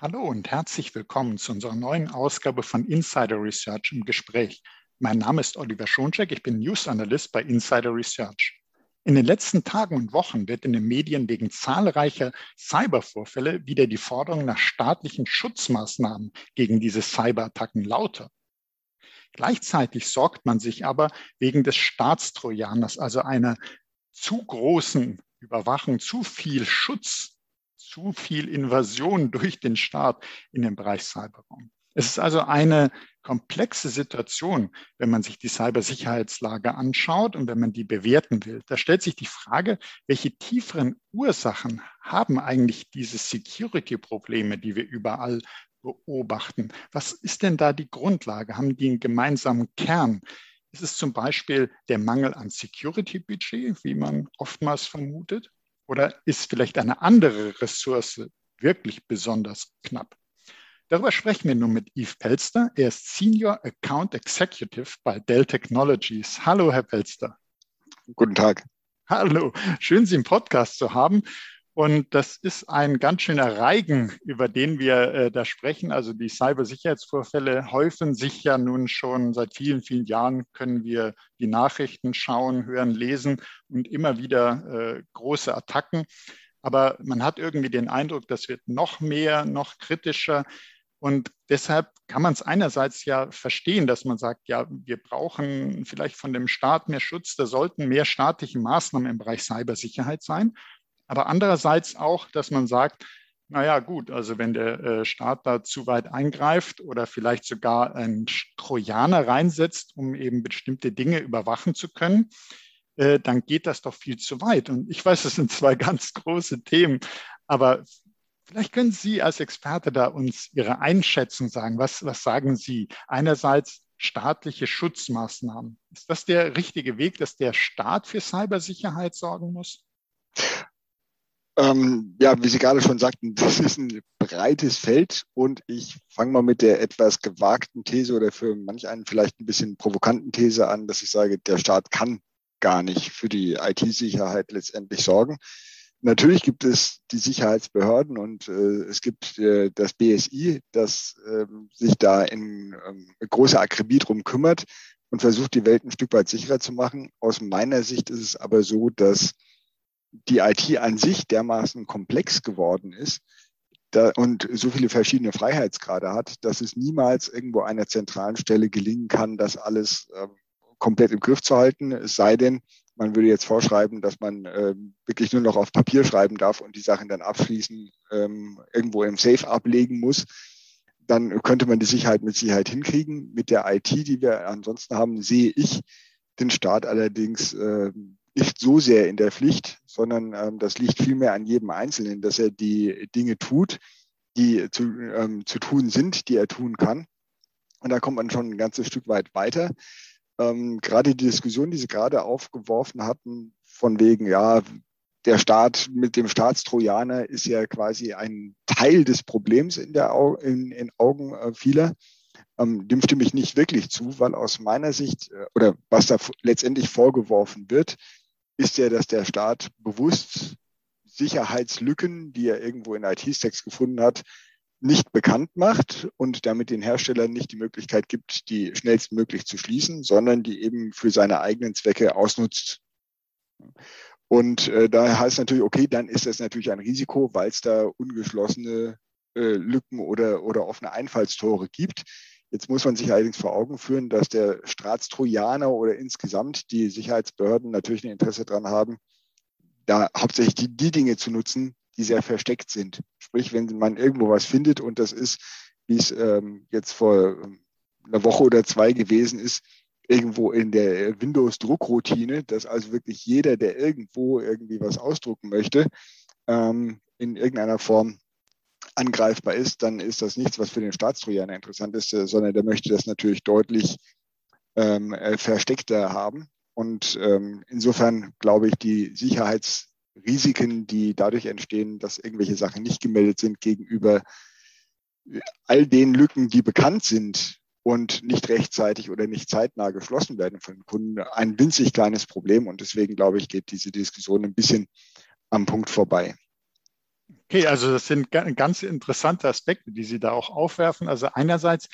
Hallo und herzlich willkommen zu unserer neuen Ausgabe von Insider Research im Gespräch. Mein Name ist Oliver Schoncheck, ich bin News Analyst bei Insider Research. In den letzten Tagen und Wochen wird in den Medien wegen zahlreicher Cybervorfälle wieder die Forderung nach staatlichen Schutzmaßnahmen gegen diese Cyberattacken lauter. Gleichzeitig sorgt man sich aber wegen des Staatstrojaners, also einer zu großen Überwachung, zu viel Schutz zu viel Invasion durch den Staat in den Bereich Cyberraum. Es ist also eine komplexe Situation, wenn man sich die Cybersicherheitslage anschaut und wenn man die bewerten will. Da stellt sich die Frage, welche tieferen Ursachen haben eigentlich diese Security-Probleme, die wir überall beobachten? Was ist denn da die Grundlage? Haben die einen gemeinsamen Kern? Ist es zum Beispiel der Mangel an Security-Budget, wie man oftmals vermutet? Oder ist vielleicht eine andere Ressource wirklich besonders knapp? Darüber sprechen wir nun mit Yves Pelster. Er ist Senior Account Executive bei Dell Technologies. Hallo, Herr Pelster. Guten Tag. Hallo, schön, Sie im Podcast zu haben. Und das ist ein ganz schöner Reigen, über den wir äh, da sprechen. Also die Cybersicherheitsvorfälle häufen sich ja nun schon seit vielen, vielen Jahren, können wir die Nachrichten schauen, hören, lesen und immer wieder äh, große Attacken. Aber man hat irgendwie den Eindruck, das wird noch mehr, noch kritischer. Und deshalb kann man es einerseits ja verstehen, dass man sagt, ja, wir brauchen vielleicht von dem Staat mehr Schutz, da sollten mehr staatliche Maßnahmen im Bereich Cybersicherheit sein. Aber andererseits auch, dass man sagt, naja gut, also wenn der äh, Staat da zu weit eingreift oder vielleicht sogar einen Trojaner reinsetzt, um eben bestimmte Dinge überwachen zu können, äh, dann geht das doch viel zu weit. Und ich weiß, es sind zwei ganz große Themen, aber vielleicht können Sie als Experte da uns Ihre Einschätzung sagen. Was, was sagen Sie? Einerseits staatliche Schutzmaßnahmen. Ist das der richtige Weg, dass der Staat für Cybersicherheit sorgen muss? Ähm, ja, wie Sie gerade schon sagten, das ist ein breites Feld und ich fange mal mit der etwas gewagten These oder für manch einen vielleicht ein bisschen provokanten These an, dass ich sage, der Staat kann gar nicht für die IT-Sicherheit letztendlich sorgen. Natürlich gibt es die Sicherheitsbehörden und äh, es gibt äh, das BSI, das äh, sich da in ähm, großer Akribie drum kümmert und versucht, die Welt ein Stück weit sicherer zu machen. Aus meiner Sicht ist es aber so, dass die IT an sich dermaßen komplex geworden ist da, und so viele verschiedene Freiheitsgrade hat, dass es niemals irgendwo einer zentralen Stelle gelingen kann, das alles äh, komplett im Griff zu halten. Es sei denn, man würde jetzt vorschreiben, dass man äh, wirklich nur noch auf Papier schreiben darf und die Sachen dann abschließend ähm, irgendwo im Safe ablegen muss. Dann könnte man die Sicherheit mit Sicherheit hinkriegen. Mit der IT, die wir ansonsten haben, sehe ich den Staat allerdings äh, nicht so sehr in der Pflicht, sondern ähm, das liegt vielmehr an jedem Einzelnen, dass er die Dinge tut, die zu, ähm, zu tun sind, die er tun kann. Und da kommt man schon ein ganzes Stück weit weiter. Ähm, gerade die Diskussion, die Sie gerade aufgeworfen hatten, von wegen, ja, der Staat mit dem Staatstrojaner ist ja quasi ein Teil des Problems in, der, in, in Augen äh, vieler. Ähm, dem stimme ich nicht wirklich zu, weil aus meiner Sicht äh, oder was da letztendlich vorgeworfen wird, ist ja, dass der Staat bewusst Sicherheitslücken, die er irgendwo in IT-Stacks gefunden hat, nicht bekannt macht und damit den Herstellern nicht die Möglichkeit gibt, die schnellstmöglich zu schließen, sondern die eben für seine eigenen Zwecke ausnutzt. Und äh, da heißt natürlich, okay, dann ist das natürlich ein Risiko, weil es da ungeschlossene äh, Lücken oder, oder offene Einfallstore gibt. Jetzt muss man sich allerdings vor Augen führen, dass der Staatstrojaner oder insgesamt die Sicherheitsbehörden natürlich ein Interesse daran haben, da hauptsächlich die, die Dinge zu nutzen, die sehr versteckt sind. Sprich, wenn man irgendwo was findet und das ist, wie es ähm, jetzt vor ähm, einer Woche oder zwei gewesen ist, irgendwo in der Windows-Druckroutine, dass also wirklich jeder, der irgendwo irgendwie was ausdrucken möchte, ähm, in irgendeiner Form angreifbar ist, dann ist das nichts, was für den Staatstrojaner interessant ist, äh, sondern der möchte das natürlich deutlich ähm, äh, versteckter haben. Und ähm, insofern glaube ich, die Sicherheitsrisiken, die dadurch entstehen, dass irgendwelche Sachen nicht gemeldet sind gegenüber all den Lücken, die bekannt sind und nicht rechtzeitig oder nicht zeitnah geschlossen werden von Kunden, ein winzig kleines Problem. Und deswegen glaube ich, geht diese Diskussion ein bisschen am Punkt vorbei. Okay, also das sind ganz interessante Aspekte, die Sie da auch aufwerfen. Also einerseits,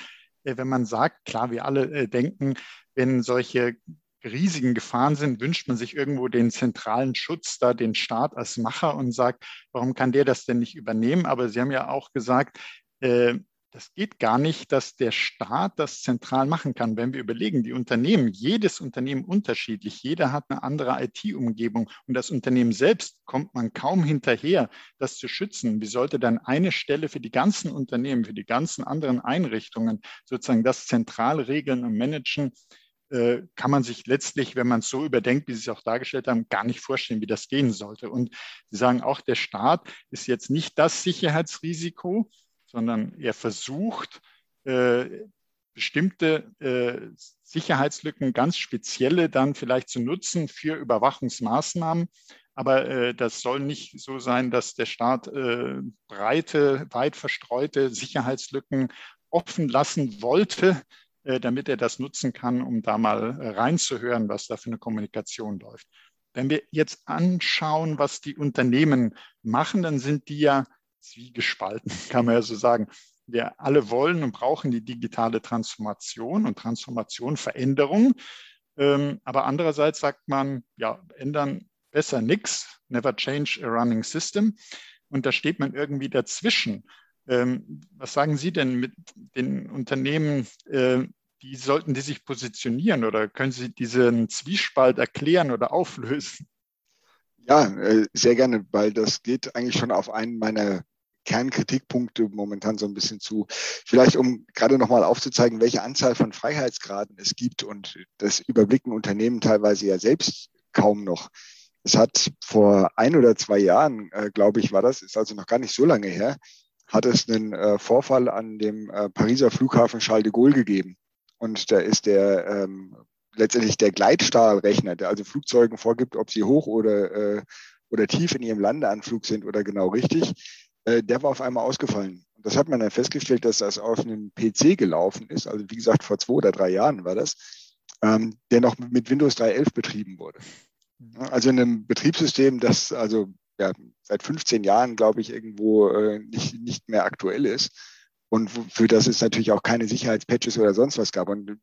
äh, wenn man sagt, klar, wir alle äh, denken, wenn solche riesigen Gefahren sind, wünscht man sich irgendwo den zentralen Schutz, da den Staat als Macher und sagt, warum kann der das denn nicht übernehmen? Aber Sie haben ja auch gesagt, äh, das geht gar nicht, dass der Staat das zentral machen kann. Wenn wir überlegen, die Unternehmen, jedes Unternehmen unterschiedlich, jeder hat eine andere IT-Umgebung und das Unternehmen selbst kommt man kaum hinterher, das zu schützen. Wie sollte dann eine Stelle für die ganzen Unternehmen, für die ganzen anderen Einrichtungen sozusagen das zentral regeln und managen? Äh, kann man sich letztlich, wenn man es so überdenkt, wie Sie es auch dargestellt haben, gar nicht vorstellen, wie das gehen sollte. Und Sie sagen auch, der Staat ist jetzt nicht das Sicherheitsrisiko, sondern er versucht, äh, bestimmte äh, Sicherheitslücken, ganz spezielle dann vielleicht zu nutzen für Überwachungsmaßnahmen. Aber äh, das soll nicht so sein, dass der Staat äh, breite, weit verstreute Sicherheitslücken offen lassen wollte, äh, damit er das nutzen kann, um da mal reinzuhören, was da für eine Kommunikation läuft. Wenn wir jetzt anschauen, was die Unternehmen machen, dann sind die ja zwiegespalten, kann man ja so sagen. Wir alle wollen und brauchen die digitale Transformation und Transformation, Veränderung. Ähm, aber andererseits sagt man, ja, ändern besser nichts, never change a running system. Und da steht man irgendwie dazwischen. Ähm, was sagen Sie denn mit den Unternehmen, äh, wie sollten die sich positionieren oder können Sie diesen Zwiespalt erklären oder auflösen? Ja, äh, sehr gerne, weil das geht eigentlich schon auf einen meiner Kernkritikpunkte momentan so ein bisschen zu. Vielleicht um gerade nochmal aufzuzeigen, welche Anzahl von Freiheitsgraden es gibt und das überblicken Unternehmen teilweise ja selbst kaum noch. Es hat vor ein oder zwei Jahren, äh, glaube ich, war das, ist also noch gar nicht so lange her, hat es einen äh, Vorfall an dem äh, Pariser Flughafen Charles de Gaulle gegeben. Und da ist der ähm, letztendlich der Gleitstahlrechner, der also Flugzeugen vorgibt, ob sie hoch oder, äh, oder tief in ihrem Landeanflug sind oder genau richtig, äh, der war auf einmal ausgefallen. Und das hat man dann festgestellt, dass das auf einem PC gelaufen ist. Also wie gesagt, vor zwei oder drei Jahren war das, ähm, der noch mit Windows 3.11 betrieben wurde. Also in einem Betriebssystem, das also ja, seit 15 Jahren, glaube ich, irgendwo äh, nicht, nicht mehr aktuell ist. Und für das es natürlich auch keine Sicherheitspatches oder sonst was gab. Und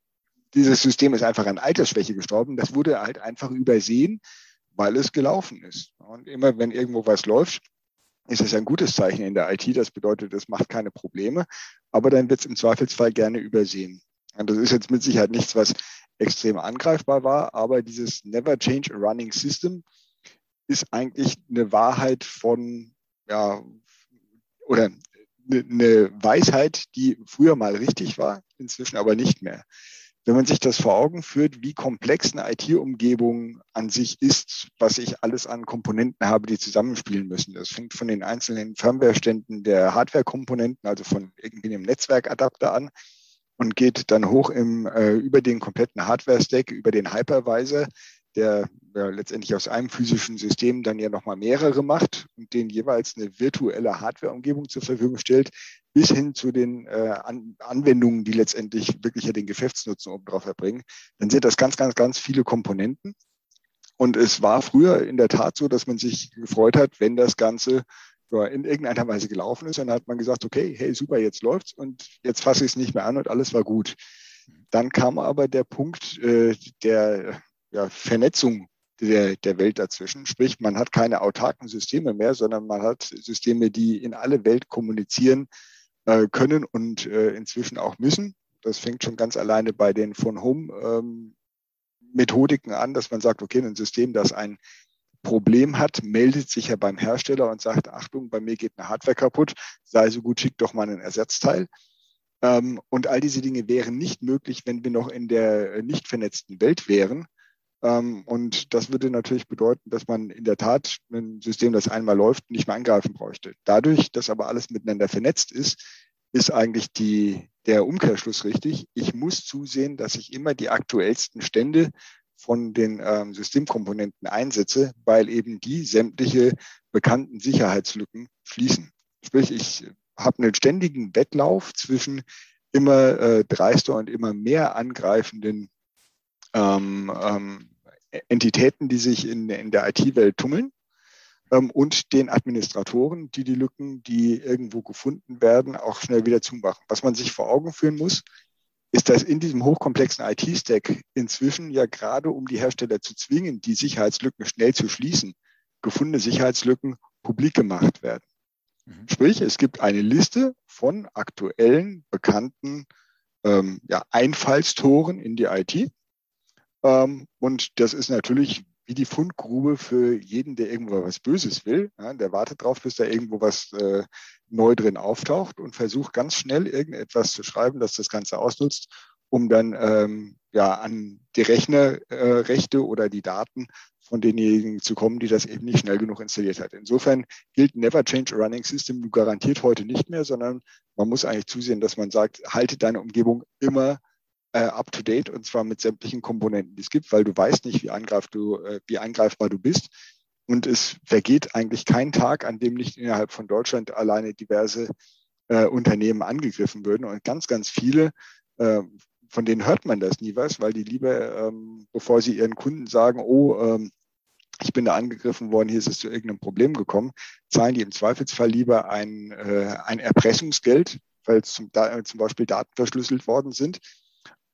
dieses System ist einfach an Altersschwäche gestorben. Das wurde halt einfach übersehen, weil es gelaufen ist. Und immer wenn irgendwo was läuft, ist es ein gutes Zeichen in der IT. Das bedeutet, es macht keine Probleme, aber dann wird es im Zweifelsfall gerne übersehen. Und das ist jetzt mit Sicherheit nichts, was extrem angreifbar war, aber dieses Never Change a Running System ist eigentlich eine Wahrheit von, ja, oder eine Weisheit, die früher mal richtig war, inzwischen aber nicht mehr wenn man sich das vor Augen führt, wie komplex eine IT-Umgebung an sich ist, was ich alles an Komponenten habe, die zusammenspielen müssen. Das fängt von den einzelnen Firmware-Ständen der Hardware-Komponenten, also von irgendwie einem Netzwerkadapter an und geht dann hoch im, äh, über den kompletten Hardware-Stack, über den Hypervisor, der ja, letztendlich aus einem physischen System dann ja nochmal mehrere macht und denen jeweils eine virtuelle Hardware-Umgebung zur Verfügung stellt, bis hin zu den äh, An Anwendungen, die letztendlich wirklich ja den Geschäftsnutzen oben drauf erbringen, dann sind das ganz, ganz, ganz viele Komponenten. Und es war früher in der Tat so, dass man sich gefreut hat, wenn das Ganze in irgendeiner Weise gelaufen ist. Und dann hat man gesagt, okay, hey, super, jetzt läuft's und jetzt fasse ich es nicht mehr an und alles war gut. Dann kam aber der Punkt äh, der ja, Vernetzung der, der Welt dazwischen. Sprich, man hat keine autarken Systeme mehr, sondern man hat Systeme, die in alle Welt kommunizieren äh, können und äh, inzwischen auch müssen. Das fängt schon ganz alleine bei den von Home ähm, Methodiken an, dass man sagt, okay, ein System, das ein Problem hat, meldet sich ja beim Hersteller und sagt, Achtung, bei mir geht eine Hardware kaputt, sei so gut, schick doch mal einen Ersatzteil. Ähm, und all diese Dinge wären nicht möglich, wenn wir noch in der äh, nicht vernetzten Welt wären. Ähm, und das würde natürlich bedeuten, dass man in der Tat ein System, das einmal läuft, nicht mehr angreifen bräuchte. Dadurch, dass aber alles miteinander vernetzt ist, ist eigentlich die, der Umkehrschluss richtig. Ich muss zusehen, dass ich immer die aktuellsten Stände von den ähm, Systemkomponenten einsetze, weil eben die sämtliche bekannten Sicherheitslücken schließen. Sprich, ich habe einen ständigen Wettlauf zwischen immer äh, dreister und immer mehr angreifenden ähm, ähm, Entitäten, die sich in, in der IT-Welt tummeln. ähm, und den Administratoren, die die Lücken, die irgendwo gefunden werden, auch schnell wieder zumachen. Was man sich vor Augen führen muss, ist, dass in diesem hochkomplexen IT-Stack inzwischen ja gerade um die Hersteller zu zwingen, die Sicherheitslücken schnell zu schließen, gefundene Sicherheitslücken publik gemacht werden. Mhm. Sprich, es gibt eine Liste von aktuellen, bekannten ähm, ja, Einfallstoren in die IT. Ähm, und das ist natürlich wie die Fundgrube für jeden, der irgendwo was Böses will. Ja, der wartet drauf, bis da irgendwo was äh, neu drin auftaucht und versucht ganz schnell irgendetwas zu schreiben, das das Ganze ausnutzt, um dann ähm, ja an die Rechnerrechte äh, oder die Daten von denjenigen zu kommen, die das eben nicht schnell genug installiert hat. Insofern gilt Never Change a Running System garantiert heute nicht mehr, sondern man muss eigentlich zusehen, dass man sagt, halte deine Umgebung immer äh, up to date und zwar mit sämtlichen Komponenten, die es gibt, weil du weißt nicht, wie, angreif du, äh, wie angreifbar du bist. Und es vergeht eigentlich kein Tag, an dem nicht innerhalb von Deutschland alleine diverse äh, Unternehmen angegriffen würden. Und ganz, ganz viele, äh, von denen hört man das nie was, weil die lieber, ähm, bevor sie ihren Kunden sagen, oh, ähm, ich bin da angegriffen worden, hier ist es zu irgendeinem Problem gekommen, zahlen die im Zweifelsfall lieber ein, äh, ein Erpressungsgeld, weil zum, zum Beispiel Daten verschlüsselt worden sind,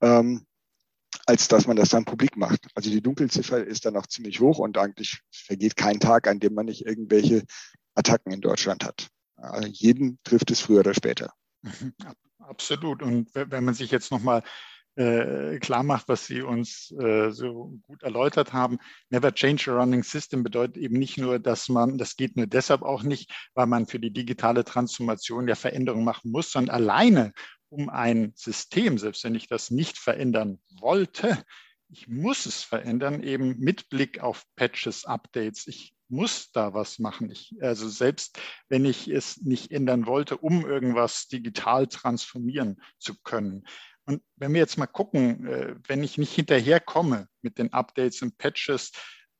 ähm, als dass man das dann publik macht. Also die Dunkelziffer ist dann noch ziemlich hoch und eigentlich vergeht kein Tag, an dem man nicht irgendwelche Attacken in Deutschland hat. Also jeden trifft es früher oder später. Mhm, absolut. Und wenn man sich jetzt nochmal äh, klar macht, was Sie uns äh, so gut erläutert haben. Never change a running system bedeutet eben nicht nur, dass man, das geht nur deshalb auch nicht, weil man für die digitale Transformation ja Veränderungen machen muss, sondern alleine um ein System, selbst wenn ich das nicht verändern wollte, ich muss es verändern, eben mit Blick auf Patches, Updates. Ich muss da was machen. Ich, also selbst wenn ich es nicht ändern wollte, um irgendwas digital transformieren zu können. Und wenn wir jetzt mal gucken, äh, wenn ich nicht hinterherkomme mit den Updates und Patches,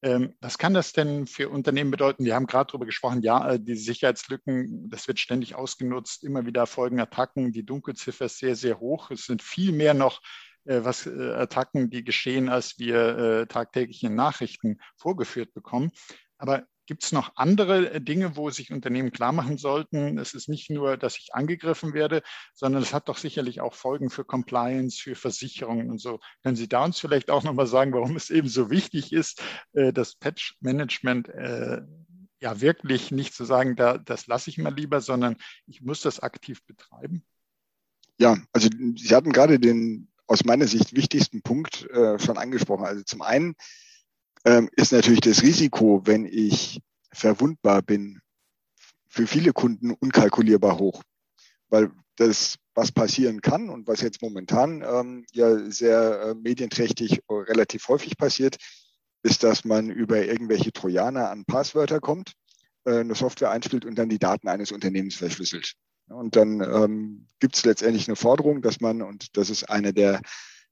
was kann das denn für Unternehmen bedeuten? Wir haben gerade darüber gesprochen, ja, äh, die Sicherheitslücken, das wird ständig ausgenutzt, immer wieder folgen Attacken, die Dunkelziffer ist sehr, sehr hoch. Es sind viel mehr noch äh, was äh, Attacken, die geschehen, als wir tagtäglich in Nachrichten vorgeführt bekommen. Aber Gibt es noch andere äh, Dinge, wo sich Unternehmen klar machen sollten? Es ist nicht nur, dass ich angegriffen werde, sondern es hat doch sicherlich auch Folgen für Compliance, für Versicherungen und so. Können Sie da uns vielleicht auch nochmal sagen, warum es eben so wichtig ist, äh, das Patch-Management äh, ja wirklich nicht zu sagen, da, das lasse ich mal lieber, sondern ich muss das aktiv betreiben? Ja, also Sie hatten gerade den aus meiner Sicht wichtigsten Punkt schon angesprochen. Also zum einen ähm, ist natürlich das Risiko, wenn ich verwundbar bin, für viele Kunden unkalkulierbar hoch. Weil das, was passieren kann und was jetzt momentan ähm, ja sehr äh, medienträchtig äh, relativ häufig passiert, ist, dass man über irgendwelche Trojaner an Passwörter kommt, äh, eine Software einspielt und dann die Daten eines Unternehmens verschlüsselt. Und dann ähm, gibt es letztendlich eine Forderung, dass man, und das ist eine der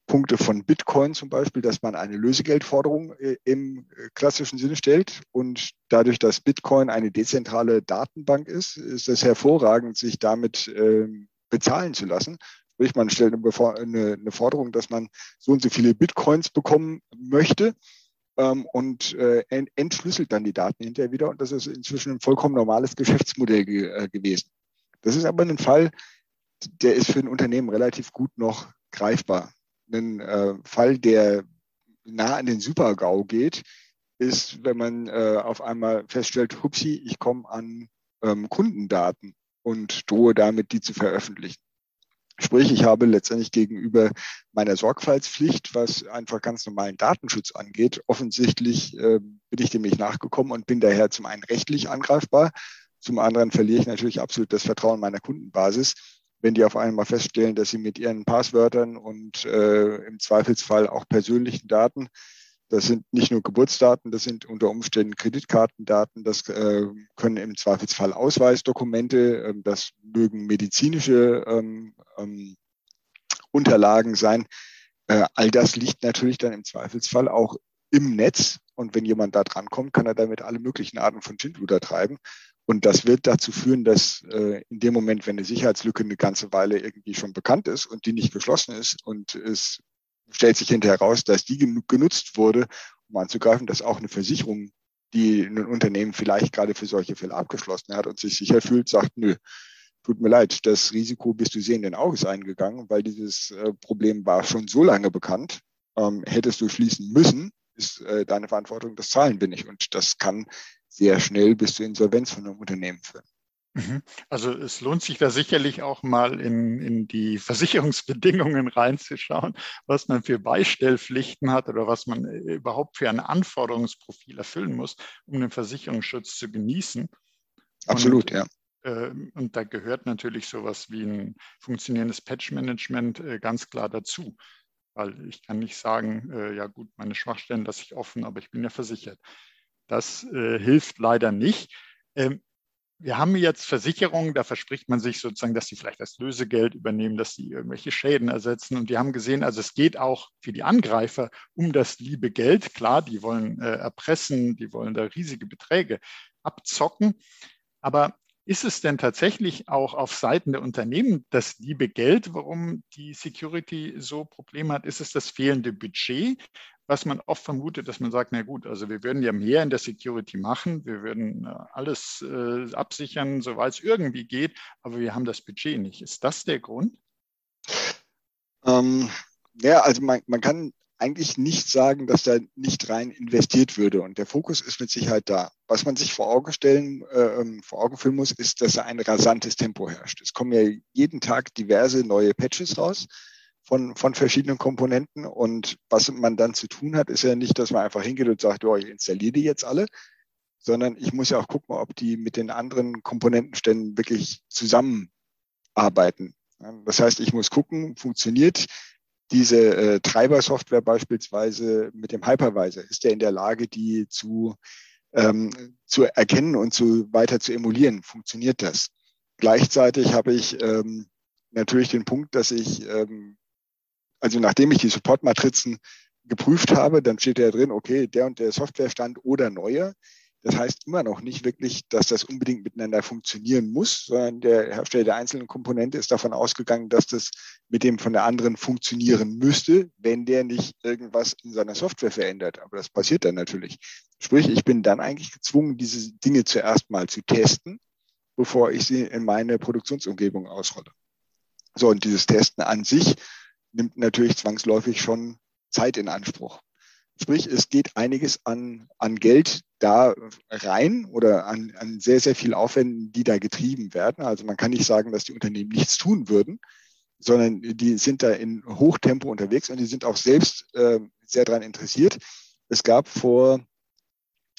Punkte von Bitcoin zum Beispiel, dass man eine Lösegeldforderung äh, im äh, klassischen Sinne stellt. Und dadurch, dass Bitcoin eine dezentrale Datenbank ist, ist es hervorragend, sich damit ähm, bezahlen zu lassen. Sprich, man stellt eine, Forderung, dass man so und so viele Bitcoins bekommen möchte ähm, und äh, entschlüsselt dann die Daten hinterher wieder. Und das ist inzwischen ein vollkommen normales Geschäftsmodell gewesen. Das ist aber ein Fall, der ist für ein Unternehmen relativ gut noch greifbar ein äh, Fall, der nah an den Super-GAU geht, ist, wenn man äh, auf einmal feststellt, hupsi, ich komme an ähm, Kundendaten und drohe damit, die zu veröffentlichen. Sprich, ich habe letztendlich gegenüber meiner Sorgfaltspflicht, was einfach ganz normalen Datenschutz angeht, offensichtlich äh, bin ich dem nicht nachgekommen und bin daher zum einen rechtlich angreifbar, zum anderen verliere ich natürlich absolut das Vertrauen meiner Kundenbasis wenn die auf einmal feststellen, dass sie mit ihren Passwörtern und äh, im Zweifelsfall auch persönlichen Daten, das sind nicht nur Geburtsdaten, das sind unter Umständen Kreditkartendaten, das äh, können im Zweifelsfall Ausweisdokumente, äh, das mögen medizinische ähm, ähm, Unterlagen sein. Äh, all das liegt natürlich dann im Zweifelsfall auch im Netz. Und wenn jemand da drankommt, kann er damit alle möglichen Arten von Schindluder treiben. Und das wird dazu führen, dass äh, in dem Moment, wenn eine Sicherheitslücke eine ganze Weile irgendwie schon bekannt ist und die nicht geschlossen ist und es stellt sich hinterher heraus, dass die genug genutzt wurde, um anzugreifen, dass auch eine Versicherung die ein Unternehmen vielleicht gerade für solche Fälle abgeschlossen hat und sich sicher fühlt, sagt, nö, tut mir leid, das Risiko bist du sehenden Auges eingegangen, weil dieses äh, Problem war schon so lange bekannt. Ähm, hättest du schließen müssen, ist äh, deine Verantwortung, das zahlen wir nicht. Und das kann sehr schnell bis zur Insolvenz von einem Unternehmen führen. Mhm. Also es lohnt sich da sicherlich auch mal in, in die Versicherungsbedingungen reinzuschauen, was man für Beistellpflichten hat oder was man äh, überhaupt für ein Anforderungsprofil erfüllen muss, um den Versicherungsschutz zu genießen. Absolut, und, ja. Äh, und da gehört natürlich sowas wie ein funktionierendes Patch-Management äh, ganz klar dazu. Weil ich kann nicht sagen, ja gut, meine Schwachstellen lasse ich offen, aber ich bin ja versichert. Das hilft leider nicht. Ähm, wir haben jetzt Versicherungen, da verspricht man sich sozusagen, dass sie vielleicht das Lösegeld übernehmen, dass sie irgendwelche Schäden ersetzen. Und wir haben gesehen, also es geht auch für die Angreifer um das liebe Geld. Klar, die wollen äh, erpressen, die wollen da riesige Beträge abzocken. Aber ist es denn tatsächlich auch auf Seiten der Unternehmen das liebe Geld, warum die Security so Probleme hat? Ist es das fehlende Budget? Was man oft vermutet, dass man sagt, na gut, also wir würden ja mehr in der Security machen, wir würden äh, alles äh, absichern, soweit es irgendwie geht, aber wir haben das Budget nicht. Ist das der Grund? Ähm, ja, also man, man kann eigentlich nicht sagen, dass da nicht rein investiert würde. Und der Fokus ist mit Sicherheit da. Was man sich vor Augen stellen, äh, ähm, vor Augen führen muss, ist, dass da ein rasantes Tempo herrscht. Es kommen ja jeden Tag diverse neue Patches raus von, von verschiedenen Komponenten. Und was man dann zu tun hat, ist ja nicht, dass man einfach hingeht und sagt, oh, ich installiere die jetzt alle, sondern ich muss ja auch gucken, ob die mit den anderen Komponentenständen wirklich zusammenarbeiten. Das heißt, ich muss gucken, funktioniert diese äh, Treiber-Software beispielsweise mit dem Hypervisor? Ist der in der Lage, die zu, ähm, zu erkennen und zu, weiter zu emulieren? Funktioniert das? Gleichzeitig habe ich ähm, natürlich den Punkt, dass ich ähm, also nachdem ich die Supportmatrizen geprüft habe, dann steht da drin, okay, der und der Softwarestand oder neue. Das heißt immer noch nicht wirklich, dass das unbedingt miteinander funktionieren muss, sondern der Hersteller der einzelnen Komponente ist davon ausgegangen, dass das mit dem von der anderen funktionieren müsste, wenn der nicht irgendwas in seiner Software verändert. Aber das passiert dann natürlich. Sprich, ich bin dann eigentlich gezwungen, diese Dinge zuerst mal zu testen, bevor ich sie in meine Produktionsumgebung ausrolle. So, und dieses Testen an sich nimmt natürlich zwangsläufig schon Zeit in Anspruch. Sprich, es geht einiges an, an Geld da rein oder an, an sehr, sehr viel Aufwänden, die da getrieben werden. Also man kann nicht sagen, dass die Unternehmen nichts tun würden, sondern die sind da in Hochtempo unterwegs und die sind auch selbst äh, sehr daran interessiert. Es gab vor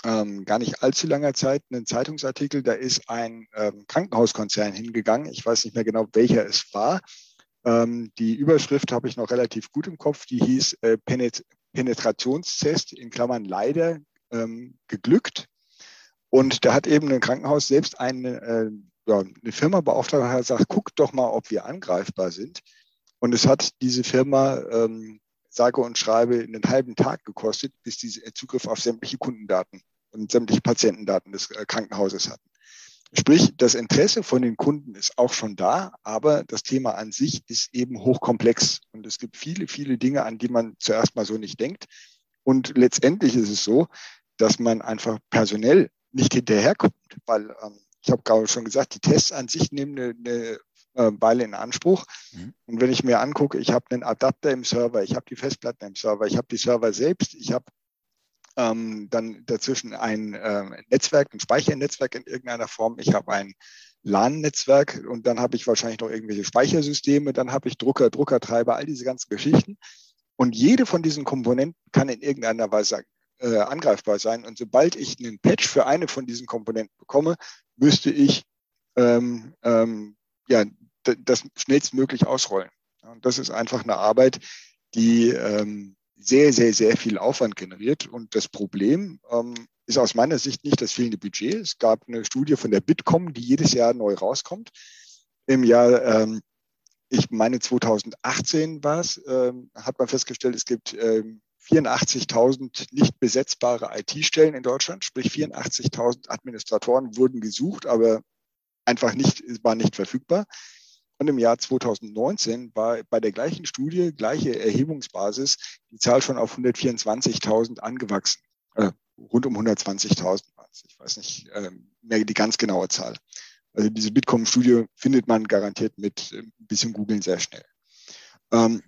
ähm, gar nicht allzu langer Zeit einen Zeitungsartikel, da ist ein ähm, Krankenhauskonzern hingegangen. Ich weiß nicht mehr genau, welcher es war. Ähm, die Überschrift habe ich noch relativ gut im Kopf. Die hieß äh, Penet Penetrationstest in Klammern leider ähm, geglückt. Und da hat eben ein Krankenhaus selbst eine, äh, ja, eine Firma beauftragt und hat gesagt, guckt doch mal, ob wir angreifbar sind. Und es hat diese Firma, ähm, sage und schreibe, einen halben Tag gekostet, bis diese Zugriff auf sämtliche Kundendaten und sämtliche Patientendaten des äh, Krankenhauses hatten. Sprich, das Interesse von den Kunden ist auch schon da, aber das Thema an sich ist eben hochkomplex und es gibt viele, viele Dinge, an die man zuerst mal so nicht denkt. Und letztendlich ist es so, dass man einfach personell nicht hinterherkommt, weil ähm, ich habe gerade schon gesagt, die Tests an sich nehmen eine, eine äh, Weile in Anspruch. Mhm. Und wenn ich mir angucke, ich habe einen Adapter im Server, ich habe die Festplatten im Server, ich habe die Server selbst, ich habe ähm, dann dazwischen ein äh, Netzwerk, ein Speichernetzwerk in irgendeiner Form. Ich habe ein LAN-Netzwerk und dann habe ich wahrscheinlich noch irgendwelche Speichersysteme, dann habe ich Drucker, Druckertreiber, all diese ganzen Geschichten. Und jede von diesen Komponenten kann in irgendeiner Weise äh, angreifbar sein. Und sobald ich einen Patch für eine von diesen Komponenten bekomme, müsste ich ähm, ähm, ja, das schnellstmöglich ausrollen. Und das ist einfach eine Arbeit, die ähm, sehr, sehr, sehr viel Aufwand generiert. Und das Problem ähm, ist aus meiner Sicht nicht das fehlende Budget. Es gab eine Studie von der Bitkom, die jedes Jahr neu rauskommt. Im Jahr, ähm, ich meine 2018 war es, ähm, hat man festgestellt, es gibt ähm, 84.000 nicht besetzbare IT-Stellen in Deutschland, sprich 84.000 Administratoren wurden gesucht, aber einfach nicht, waren nicht verfügbar. Und im Jahr 2019 war bei der gleichen Studie, gleiche Erhebungsbasis, die Zahl schon auf 124.000 angewachsen, äh, rund um 120.000. irgendwas. Ich weiß nicht ähm, mehr die ganz genaue Zahl. Also diese Bitkom-Studie findet man garantiert mit ein bisschen Googeln sehr schnell. Ähm,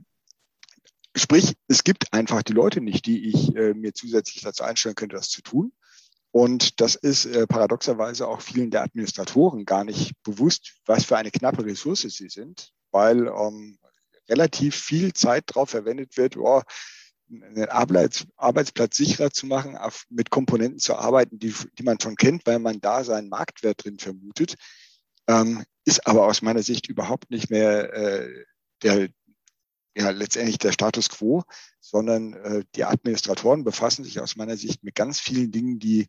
sprich, es gibt einfach die Leute nicht, die ich äh, mir zusätzlich dazu einstellen könnte, das zu tun. Und das ist äh, paradoxerweise auch vielen der Administratoren gar nicht bewusst, was für eine knappe Ressource sie sind, weil ähm, relativ viel Zeit darauf verwendet wird, oh, einen Arbeits Arbeitsplatz sicherer zu machen, auf, mit Komponenten zu arbeiten, die, die man schon kennt, weil man da seinen Marktwert drin vermutet, ähm, ist aber aus meiner Sicht überhaupt nicht mehr äh, der, ja, letztendlich der Status quo, sondern äh, die Administratoren befassen sich aus meiner Sicht mit ganz vielen Dingen, die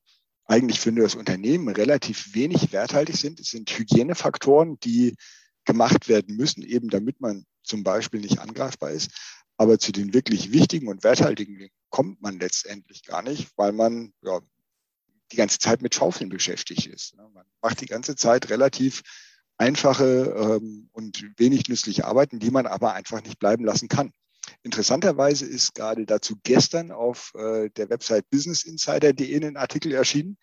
eigentlich für das Unternehmen relativ wenig werthaltig sind. Es sind Hygienefaktoren, die gemacht werden müssen, eben damit man zum Beispiel nicht angreifbar ist. Aber zu den wirklich wichtigen und werthaltigen kommt man letztendlich gar nicht, weil man ja, die ganze Zeit mit Schaufeln beschäftigt ist. Man macht die ganze Zeit relativ einfache ähm, und wenig nützliche Arbeiten, die man aber einfach nicht bleiben lassen kann. Interessanterweise ist gerade dazu gestern auf äh, der Website businessinsider.de ein Artikel erschienen,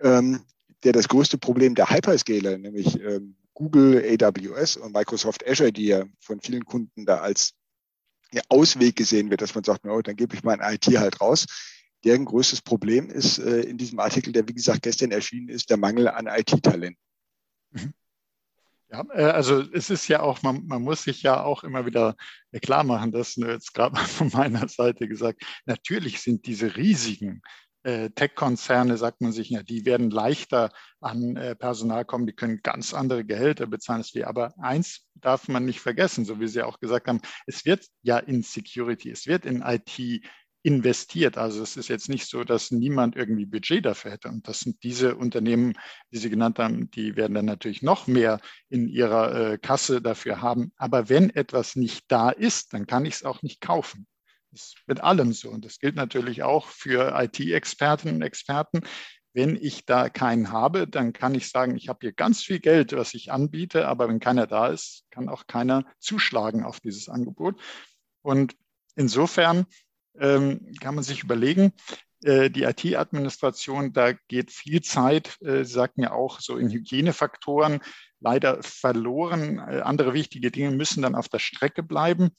ähm, der das größte Problem der Hyperscaler, nämlich ähm, Google, AWS und Microsoft Azure, die ja von vielen Kunden da als ja, Ausweg gesehen wird, dass man sagt, no, dann gebe ich mein IT halt raus. Deren größtes Problem ist äh, in diesem Artikel, der wie gesagt gestern erschienen ist, der Mangel an IT-Talent. Ja, äh, also es ist ja auch, man, man muss sich ja auch immer wieder klar machen, dass jetzt gerade mal von meiner Seite gesagt, natürlich sind diese riesigen äh, Tech-Konzerne, sagt man sich, ja, die werden leichter an äh, Personal kommen, die können ganz andere Gehälter bezahlen als wir. Aber eins darf man nicht vergessen, so wie Sie auch gesagt haben, es wird ja in Security, es wird in IT investiert. Also es ist jetzt nicht so, dass niemand irgendwie Budget dafür hätte. Und das sind diese Unternehmen, die Sie genannt haben, die werden dann natürlich noch mehr in ihrer äh, Kasse dafür haben. Aber wenn etwas nicht da ist, dann kann ich es auch nicht kaufen. Das ist mit allem so. Und das gilt natürlich auch für IT-Expertinnen und Experten. Wenn ich da keinen habe, dann kann ich sagen, ich habe hier ganz viel Geld, was ich anbiete, aber wenn keiner da ist, kann auch keiner zuschlagen auf dieses Angebot. Und insofern ähm, kann man sich überlegen, äh, die IT-Administration, da geht viel Zeit, äh, Sie sagten ja auch so in Hygienefaktoren, leider verloren. Äh, andere wichtige Dinge müssen dann auf der Strecke bleiben.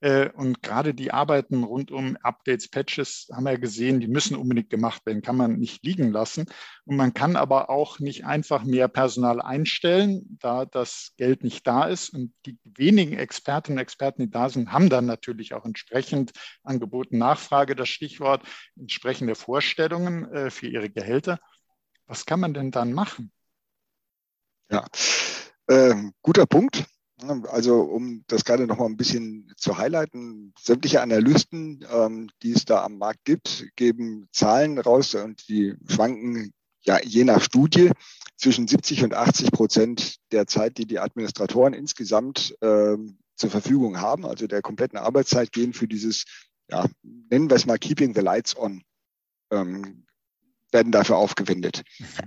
Äh, und gerade die Arbeiten rund um Updates, Patches haben wir gesehen, die müssen unbedingt gemacht werden, kann man nicht liegen lassen. Und man kann aber auch nicht einfach mehr Personal einstellen, da das Geld nicht da ist. Und die wenigen Expertinnen und Experten, die da sind, haben dann natürlich auch entsprechend angeboten Nachfrage, das Stichwort, entsprechende Vorstellungen äh, für ihre Gehälter. Was kann man denn dann machen? Ja, äh, guter Punkt. Also um das gerade noch mal ein bisschen zu highlighten, sämtliche Analysten, ähm, die es da am Markt gibt, geben Zahlen raus und die schwanken ja je nach Studie zwischen 70 und 80 Prozent der Zeit, die die Administratoren insgesamt ähm, zur Verfügung haben, also der kompletten Arbeitszeit, gehen für dieses, ja, nennen wir es mal Keeping the Lights on, ähm, werden dafür aufgewendet.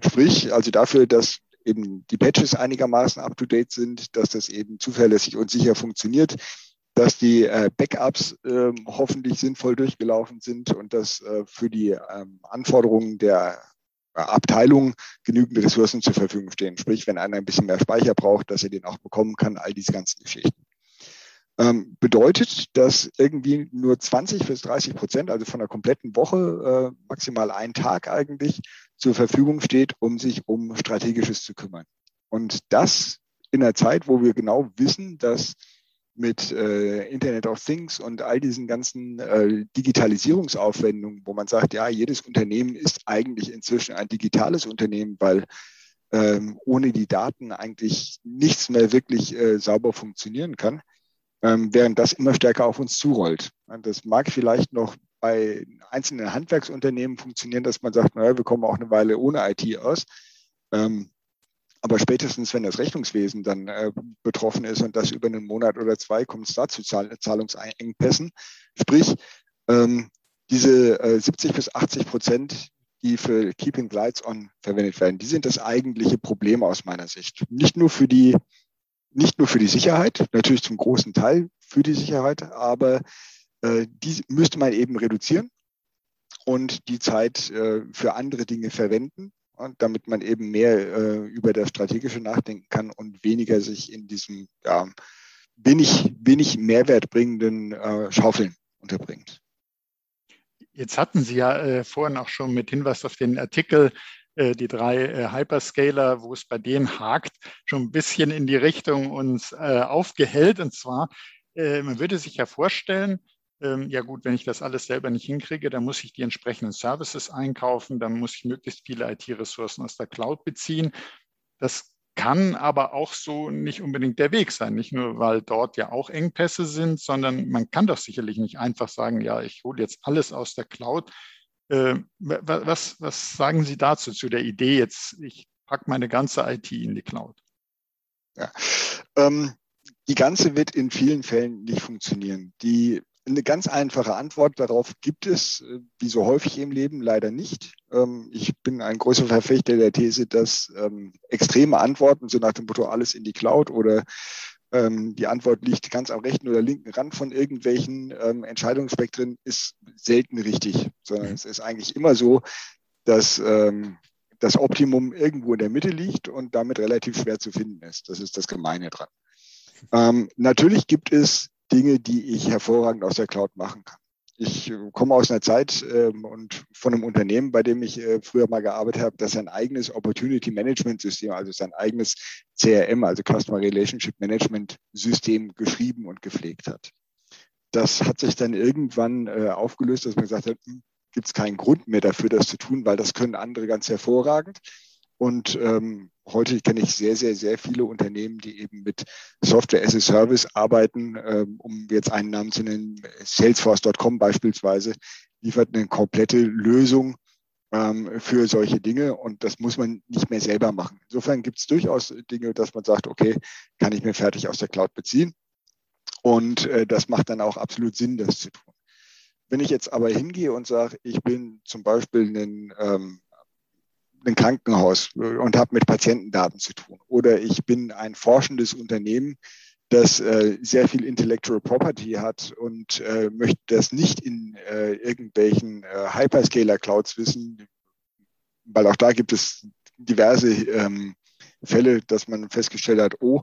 Sprich, also dafür, dass eben die Patches einigermaßen up-to-date sind, dass das eben zuverlässig und sicher funktioniert, dass die äh, Backups äh, hoffentlich sinnvoll durchgelaufen sind und dass äh, für die ähm, Anforderungen der äh, Abteilung genügend Ressourcen zur Verfügung stehen. Sprich, wenn einer ein bisschen mehr Speicher braucht, dass er den auch bekommen kann, all diese ganzen Geschichten. Ähm, bedeutet, dass irgendwie nur 20 bis 30 Prozent, also von der kompletten Woche, äh, maximal ein Tag eigentlich, zur Verfügung steht, um sich um Strategisches zu kümmern. Und das in einer Zeit, wo wir genau wissen, dass mit äh, Internet of Things und all diesen ganzen äh, Digitalisierungsaufwendungen, wo man sagt, ja, jedes Unternehmen ist eigentlich inzwischen ein digitales Unternehmen, weil ähm, ohne die Daten eigentlich nichts mehr wirklich äh, sauber funktionieren kann, während das immer stärker auf uns zurollt. Das mag vielleicht noch bei einzelnen Handwerksunternehmen funktionieren, dass man sagt, naja, wir kommen auch eine Weile ohne IT aus. Ähm, aber spätestens, wenn das Rechnungswesen dann äh, betroffen ist und das über einen Monat oder zwei, kommt es da zu Zahl Zahlungsengpässen. Sprich, ähm, diese äh, 70 bis 80 Prozent, die für Keeping Lights On verwendet werden, die sind das eigentliche Problem aus meiner Sicht. Nicht nur für die, nicht nur für die Sicherheit, natürlich zum großen Teil für die Sicherheit, aber äh, die müsste man eben reduzieren und die Zeit äh, für andere Dinge verwenden. damit man eben mehr äh, über das Strategische nachdenken kann und weniger sich in diesem ja, wenig, wenig mehrwertbringenden äh, Schaufeln unterbringt. Jetzt hatten Sie ja äh, vorhin auch schon mit Hinweis auf den Artikel äh, die drei äh, Hyperscaler, wo es bei denen hakt, schon ein bisschen in die Richtung uns äh, aufgehellt. Und zwar, äh, man würde sich ja vorstellen, ähm, ja gut, wenn ich das alles selber nicht hinkriege, dann muss ich die entsprechenden Services einkaufen, dann muss ich möglichst viele IT-Ressourcen aus der Cloud beziehen. Das kann aber auch so nicht unbedingt der Weg sein. Nicht nur, weil dort ja auch Engpässe sind, sondern man kann doch sicherlich nicht einfach sagen, ja, ich hole jetzt alles aus der Cloud. Äh, was, was sagen Sie dazu, zu der Idee jetzt, ich packe meine ganze IT in die Cloud? Ja. Ähm, die ganze wird in vielen Fällen nicht funktionieren. Die eine ganz einfache Antwort darauf gibt es, äh, wie so häufig im Leben, leider nicht. Ähm, ich bin ein großer Verfechter der These, dass ähm, extreme Antworten, so nach dem Motto alles in die Cloud oder ähm, die Antwort liegt ganz am rechten oder linken Rand von irgendwelchen Entscheidungsspektren, ist selten richtig, sondern mhm. es ist eigentlich immer so, dass das Optimum irgendwo in der Mitte liegt und damit relativ schwer zu finden ist. Das ist das Gemeine dran. Ähm, natürlich gibt es Dinge, die ich hervorragend aus der Cloud machen kann. Ich komme aus einer Zeit ähm, und von einem Unternehmen, bei dem ich äh, früher mal gearbeitet habe, das sein eigenes Opportunity Management System, also sein eigenes CRM, also Customer Relationship Management System geschrieben und gepflegt hat. Das hat sich dann irgendwann äh, aufgelöst, dass man gesagt hat, hm, gibt es keinen Grund mehr dafür, das zu tun, weil das können andere ganz hervorragend. Und ähm, heute kenne ich sehr, sehr, sehr viele Unternehmen, die eben mit Software as a Service arbeiten. Ähm, um jetzt einen Namen zu nennen, Salesforce.com beispielsweise liefert eine komplette Lösung ähm, für solche Dinge und das muss man nicht mehr selber machen. Insofern gibt es durchaus Dinge, dass man sagt, okay, kann ich mir fertig aus der Cloud beziehen. Und äh, das macht dann auch absolut Sinn, das zu tun. Wenn ich jetzt aber hingehe und sage, ich bin zum Beispiel ein ähm, ein Krankenhaus und habe mit Patientendaten zu tun. Oder ich bin ein forschendes Unternehmen, das äh, sehr viel Intellectual Property hat und äh, möchte das nicht in äh, irgendwelchen äh, Hyperscaler-Clouds wissen, weil auch da gibt es diverse ähm, Fälle, dass man festgestellt hat, oh,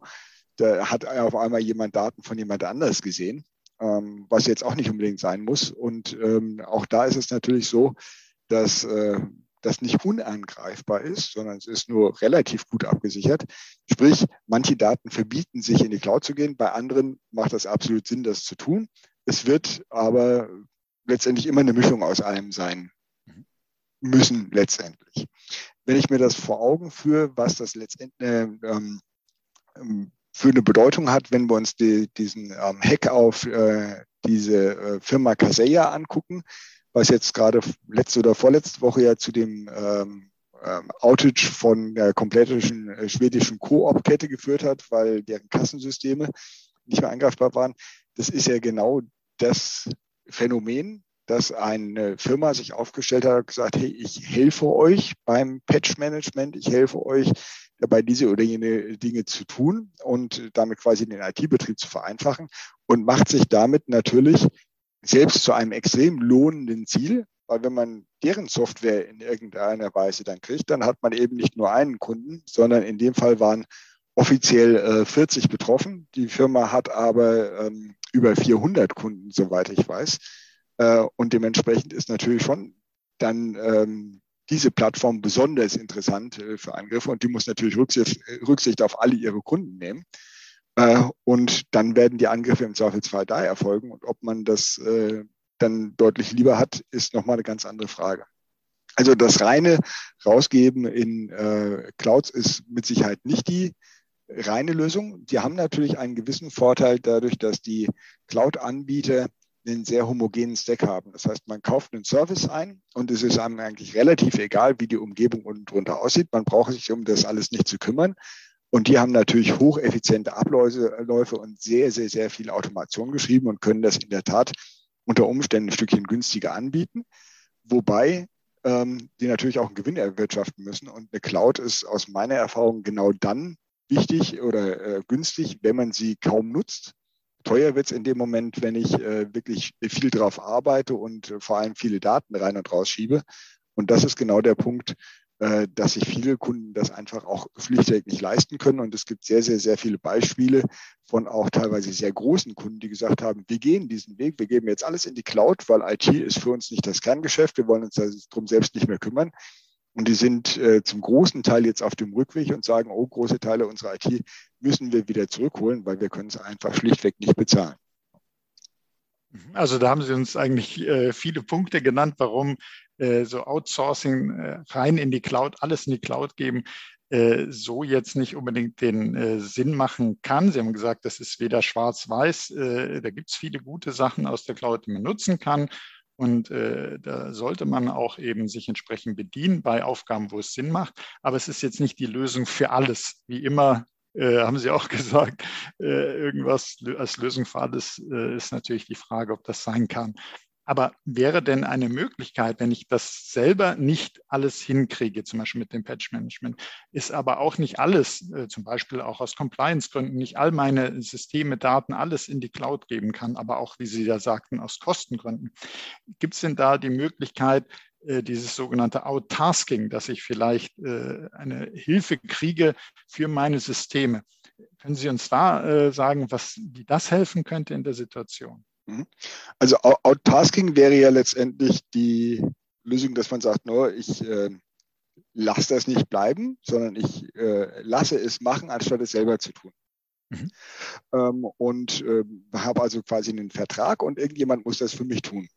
da hat auf einmal jemand Daten von jemand anders gesehen, ähm, was jetzt auch nicht unbedingt sein muss. Und ähm, auch da ist es natürlich so, dass äh, das nicht unangreifbar ist, sondern es ist nur relativ gut abgesichert. Sprich, manche Daten verbieten sich in die Cloud zu gehen, bei anderen macht das absolut Sinn, das zu tun. Es wird aber letztendlich immer eine Mischung aus allem sein müssen letztendlich. Wenn ich mir das vor Augen führe, was das letztendlich ähm, ähm, für eine Bedeutung hat, wenn wir uns die, diesen ähm, Hack auf äh, diese äh, Firma Kaseya angucken, was jetzt gerade letzte oder vorletzte Woche ja zu dem ähm, ähm, Outage von der kompletten äh, schwedischen Coop-Kette geführt hat, weil deren Kassensysteme nicht mehr angreifbar waren. Das ist ja genau das Phänomen, dass eine Firma sich aufgestellt hat und gesagt, hey, ich helfe euch beim Patch-Management, ich helfe euch dabei, diese oder jene Dinge zu tun und damit quasi den IT-Betrieb zu vereinfachen und macht sich damit natürlich selbst zu einem extrem lohnenden Ziel, weil wenn man deren Software in irgendeiner Weise dann kriegt, dann hat man eben nicht nur einen Kunden, sondern in dem Fall waren offiziell äh, 40 betroffen. Die Firma hat aber ähm, über 400 Kunden, soweit ich weiß. Äh, und dementsprechend ist natürlich schon dann ähm, diese Plattform besonders interessant äh, für Angriffe und die muss natürlich Rücksicht, Rücksicht auf alle ihre Kunden nehmen. Äh, und dann werden die Angriffe im Zweifelsfall da erfolgen. Und ob man das äh, dann deutlich lieber hat, ist nochmal eine ganz andere Frage. Also das reine Rausgeben in äh, Clouds ist mit Sicherheit nicht die reine Lösung. Die haben natürlich einen gewissen Vorteil dadurch, dass die Cloud-Anbieter einen sehr homogenen Stack haben. Das heißt, man kauft einen Service ein und es ist einem eigentlich relativ egal, wie die Umgebung unten drunter aussieht. Man braucht sich um das alles nicht zu kümmern. Und die haben natürlich hocheffiziente Abläufe und sehr, sehr, sehr viel Automation geschrieben und können das in der Tat unter Umständen ein Stückchen günstiger anbieten. Wobei ähm, die natürlich auch einen Gewinn erwirtschaften müssen. Und eine Cloud ist aus meiner Erfahrung genau dann wichtig oder äh, günstig, wenn man sie kaum nutzt. Teuer wird es in dem Moment, wenn ich äh, wirklich viel drauf arbeite und äh, vor allem viele Daten rein und raus schiebe. Und das ist genau der Punkt, äh, dass sich viele Kunden das einfach auch schlichtweg nicht leisten können. Und es gibt sehr, sehr, sehr viele Beispiele von auch teilweise sehr großen Kunden, die gesagt haben, wir gehen diesen Weg, wir geben jetzt alles in die Cloud, weil IT ist für uns nicht das Kerngeschäft, wir wollen uns darum selbst nicht mehr kümmern. Und die sind äh, zum großen Teil jetzt auf dem Rückweg und sagen, oh, große Teile unserer IT müssen wir wieder zurückholen, weil wir können es einfach schlichtweg nicht bezahlen. Also da haben Sie uns eigentlich äh, viele Punkte genannt, warum äh, so Outsourcing äh, rein in die Cloud, alles in die Cloud geben, äh, so jetzt nicht unbedingt den Sinn machen kann. Sie haben gesagt, das ist weder schwarz-weiß. Da gibt es viele gute Sachen aus der Cloud, die man nutzen kann. Und äh, da sollte man auch eben sich entsprechend bedienen bei Aufgaben, wo es Sinn macht. Aber es ist jetzt nicht die Lösung für alles. Wie immer äh, haben Sie auch gesagt, äh, irgendwas als Lösung für alles ist natürlich die Frage, ob das sein kann. Aber wäre denn eine Möglichkeit, wenn ich das selber nicht alles hinkriege, zum Beispiel mit dem Patch-Management, ist aber auch nicht alles, äh, zum Beispiel auch aus Compliance-Gründen, nicht all meine Systeme, Daten, alles in die Cloud geben kann, aber auch, wie Sie da sagten, aus Kostengründen. Gibt es denn da die Möglichkeit, äh, dieses sogenannte Outtasking, dass ich vielleicht äh, eine Hilfe kriege für meine Systeme? Können Sie uns da sagen, was, wie das helfen könnte in der Situation? Mhm. Also Outtasking wäre ja letztendlich die Lösung, dass man sagt, no, ich äh, lasse das nicht bleiben, sondern ich äh, lasse es machen, anstatt es selber zu tun. Mhm. Ähm, und äh, habe also quasi einen Vertrag und irgendjemand muss das für mich tun.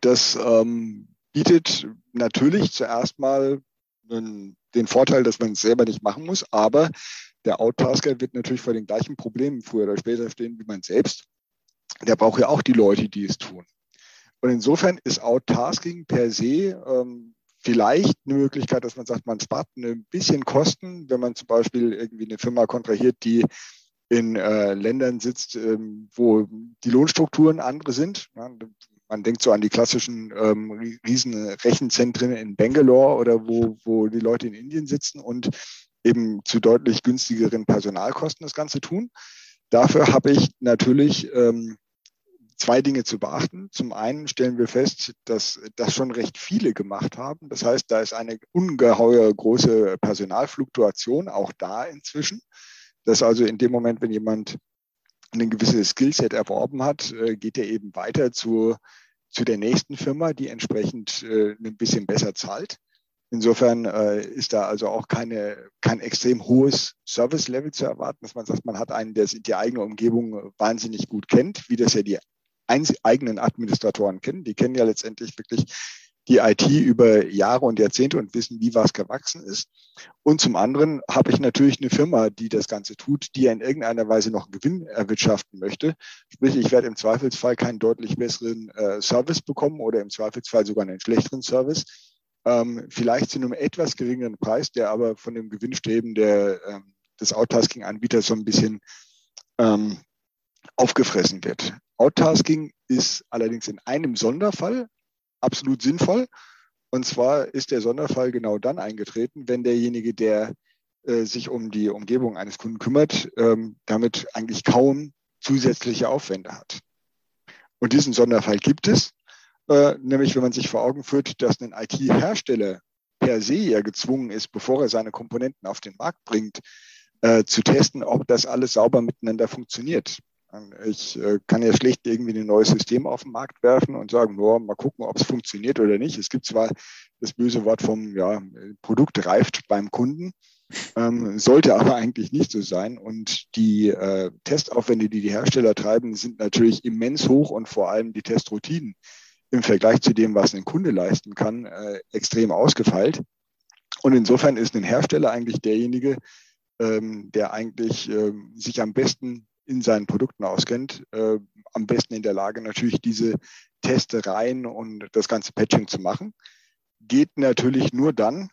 Das ähm, bietet natürlich zuerst mal einen, den Vorteil, dass man es selber nicht machen muss, aber der Outtasker wird natürlich vor den gleichen Problemen früher oder später stehen wie man selbst der braucht ja auch die Leute, die es tun. Und insofern ist Outtasking per se ähm, vielleicht eine Möglichkeit, dass man sagt, man spart ein bisschen Kosten, wenn man zum Beispiel irgendwie eine Firma kontrahiert, die in äh, Ländern sitzt, ähm, wo die Lohnstrukturen andere sind. Ja, man denkt so an die klassischen ähm, riesen Rechenzentren in Bangalore oder wo, wo die Leute in Indien sitzen und eben zu deutlich günstigeren Personalkosten das Ganze tun. Dafür habe ich natürlich ähm, zwei Dinge zu beachten. Zum einen stellen wir fest, dass das schon recht viele gemacht haben. Das heißt, da ist eine ungeheuer große Personalfluktuation auch da inzwischen. Dass also in dem Moment, wenn jemand ein gewisses Skillset erworben hat, äh, geht er eben weiter zu, zu der nächsten Firma, die entsprechend äh, ein bisschen besser zahlt. Insofern äh, ist da also auch keine, kein extrem hohes Service-Level zu erwarten, dass man sagt, man hat einen, der die eigene Umgebung wahnsinnig gut kennt, wie das ja die eigenen Administratoren kennen. Die kennen ja letztendlich wirklich die IT über Jahre und Jahrzehnte und wissen, wie was gewachsen ist. Und zum anderen habe ich natürlich eine Firma, die das Ganze tut, die in irgendeiner Weise noch Gewinn erwirtschaften möchte. Sprich, ich werde im Zweifelsfall keinen deutlich besseren äh, Service bekommen oder im Zweifelsfall sogar einen schlechteren Service. Ähm, vielleicht zu einem etwas geringeren Preis, der aber von dem Gewinnstreben der, ähm, des Outtasking-Anbieters so ein bisschen ähm, aufgefressen wird. Outtasking ist allerdings in einem Sonderfall absolut sinnvoll. Und zwar ist der Sonderfall genau dann eingetreten, wenn derjenige, der äh, sich um die Umgebung eines Kunden kümmert, ähm, damit eigentlich kaum zusätzliche Aufwände hat. Und diesen Sonderfall gibt es, äh, nämlich wenn man sich vor Augen führt, dass ein IT-Hersteller per se ja gezwungen ist, bevor er seine Komponenten auf den Markt bringt, äh, zu testen, ob das alles sauber miteinander funktioniert. Ich äh, kann ja schlecht irgendwie ein neues System auf den Markt werfen und sagen, nur mal gucken, ob es funktioniert oder nicht. Es gibt zwar das böse Wort vom ja, Produkt reift beim Kunden, ähm, sollte aber eigentlich nicht so sein. Und die äh, Testaufwände, die die Hersteller treiben, sind natürlich immens hoch und vor allem die Testroutinen im Vergleich zu dem, was ein Kunde leisten kann, äh, extrem ausgefeilt. Und insofern ist ein Hersteller eigentlich derjenige, ähm, der eigentlich ähm, sich am besten in seinen Produkten auskennt, äh, am besten in der Lage, natürlich diese Testereien und das ganze Patching zu machen. Geht natürlich nur dann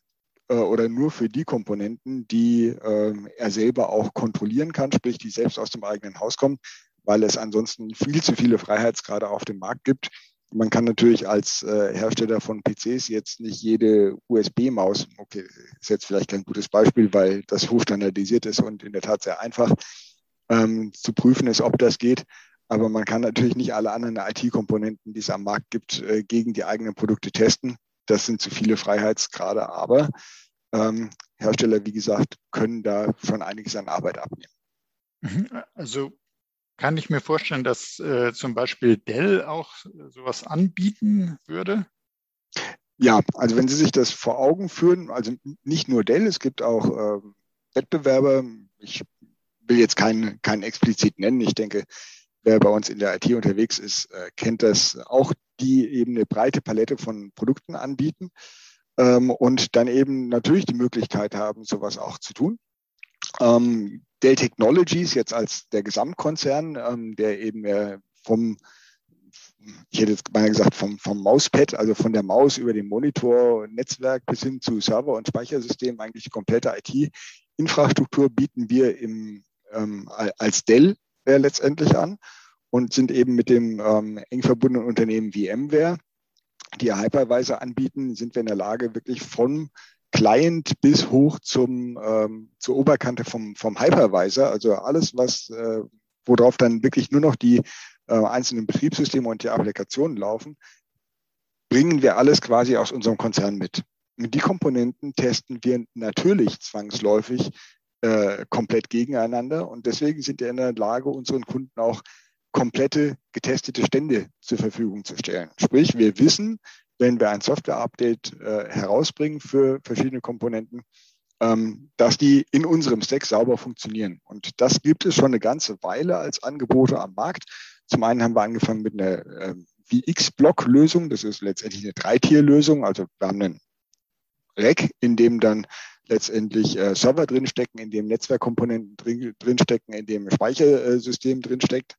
äh, oder nur für die Komponenten, die äh, er selber auch kontrollieren kann, sprich die selbst aus dem eigenen Haus kommen, weil es ansonsten viel zu viele Freiheitsgrade auf dem Markt gibt. Man kann natürlich als äh, Hersteller von PCs jetzt nicht jede USB-Maus, okay, ist jetzt vielleicht kein gutes Beispiel, weil das hochstandardisiert ist und in der Tat sehr einfach, ähm, zu prüfen ist, ob das geht. Aber man kann natürlich nicht alle anderen IT-Komponenten, die es am Markt gibt, äh, gegen die eigenen Produkte testen. das sind zu viele Freiheitsgrade, aber ähm, Hersteller, wie gesagt, können da schon einiges an Arbeit abnehmen. Mhm. Also kann ich mir vorstellen, dass äh, zum Beispiel Dell auch sowas anbieten würde? Ja, also wenn Sie sich das vor Augen führen, also nicht nur Dell, es gibt auch äh, Wettbewerber. Ich will jetzt keinen, keinen explizit nennen. Ich denke, wer bei uns in der IT unterwegs ist, äh, kennt das auch, die eben eine breite Palette von Produkten anbieten ähm, und dann eben natürlich die Möglichkeit haben, sowas auch zu tun. Ähm, Dell Technologies jetzt als der Gesamtkonzern, ähm, der eben äh, vom ich hätte jetzt mal gesagt, vom, vom Mauspad, also von der Maus über den Monitor, Netzwerk bis hin zu Server- und Speichersystem, eigentlich komplette IT-Infrastruktur bieten wir im, ähm, als Dell äh, letztendlich an und sind eben mit dem ähm, eng verbundenen Unternehmen VMware, die Hypervisor anbieten, sind wir in der Lage, wirklich von Client bis hoch zum, ähm, zur Oberkante vom, vom Hypervisor, also alles, was, äh, worauf dann wirklich nur noch die äh, einzelnen Betriebssysteme und die Applikationen laufen, bringen wir alles quasi aus unserem Konzern mit. Und die Komponenten testen wir natürlich zwangsläufig äh, komplett gegeneinander. Und deswegen sind wir in der Lage, unseren Kunden auch komplette getestete Stände zur Verfügung zu stellen. Sprich, wir wissen, wenn wir ein Software-Update äh, herausbringen für verschiedene Komponenten, ähm, dass die in unserem Stack sauber funktionieren. Und das gibt es schon eine ganze Weile als Angebote am Markt. Zum einen haben wir angefangen mit einer äh, VX-Block-Lösung. Das ist letztendlich eine Dreitier-Lösung. Also wir haben einen Rack, in dem dann letztendlich äh, Server drinstecken, in dem Netzwerkkomponenten drin, drinstecken, in dem Speichersystem drinsteckt.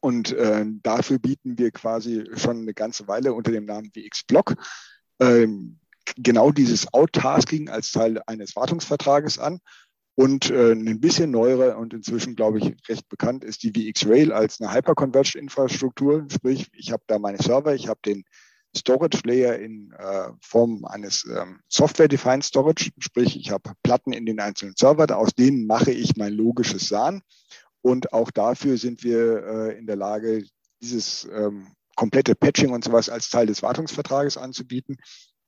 Und äh, dafür bieten wir quasi schon eine ganze Weile unter dem Namen VX-Block ähm, genau dieses Outtasking als Teil eines Wartungsvertrages an. Und äh, ein bisschen neuere und inzwischen, glaube ich, recht bekannt ist die VX-Rail als eine Hyperconverged-Infrastruktur. Sprich, ich habe da meine Server, ich habe den Storage Layer in äh, Form eines ähm, Software-Defined Storage, sprich ich habe Platten in den einzelnen Servern, aus denen mache ich mein logisches SAN und auch dafür sind wir äh, in der Lage, dieses ähm, komplette Patching und sowas als Teil des Wartungsvertrages anzubieten.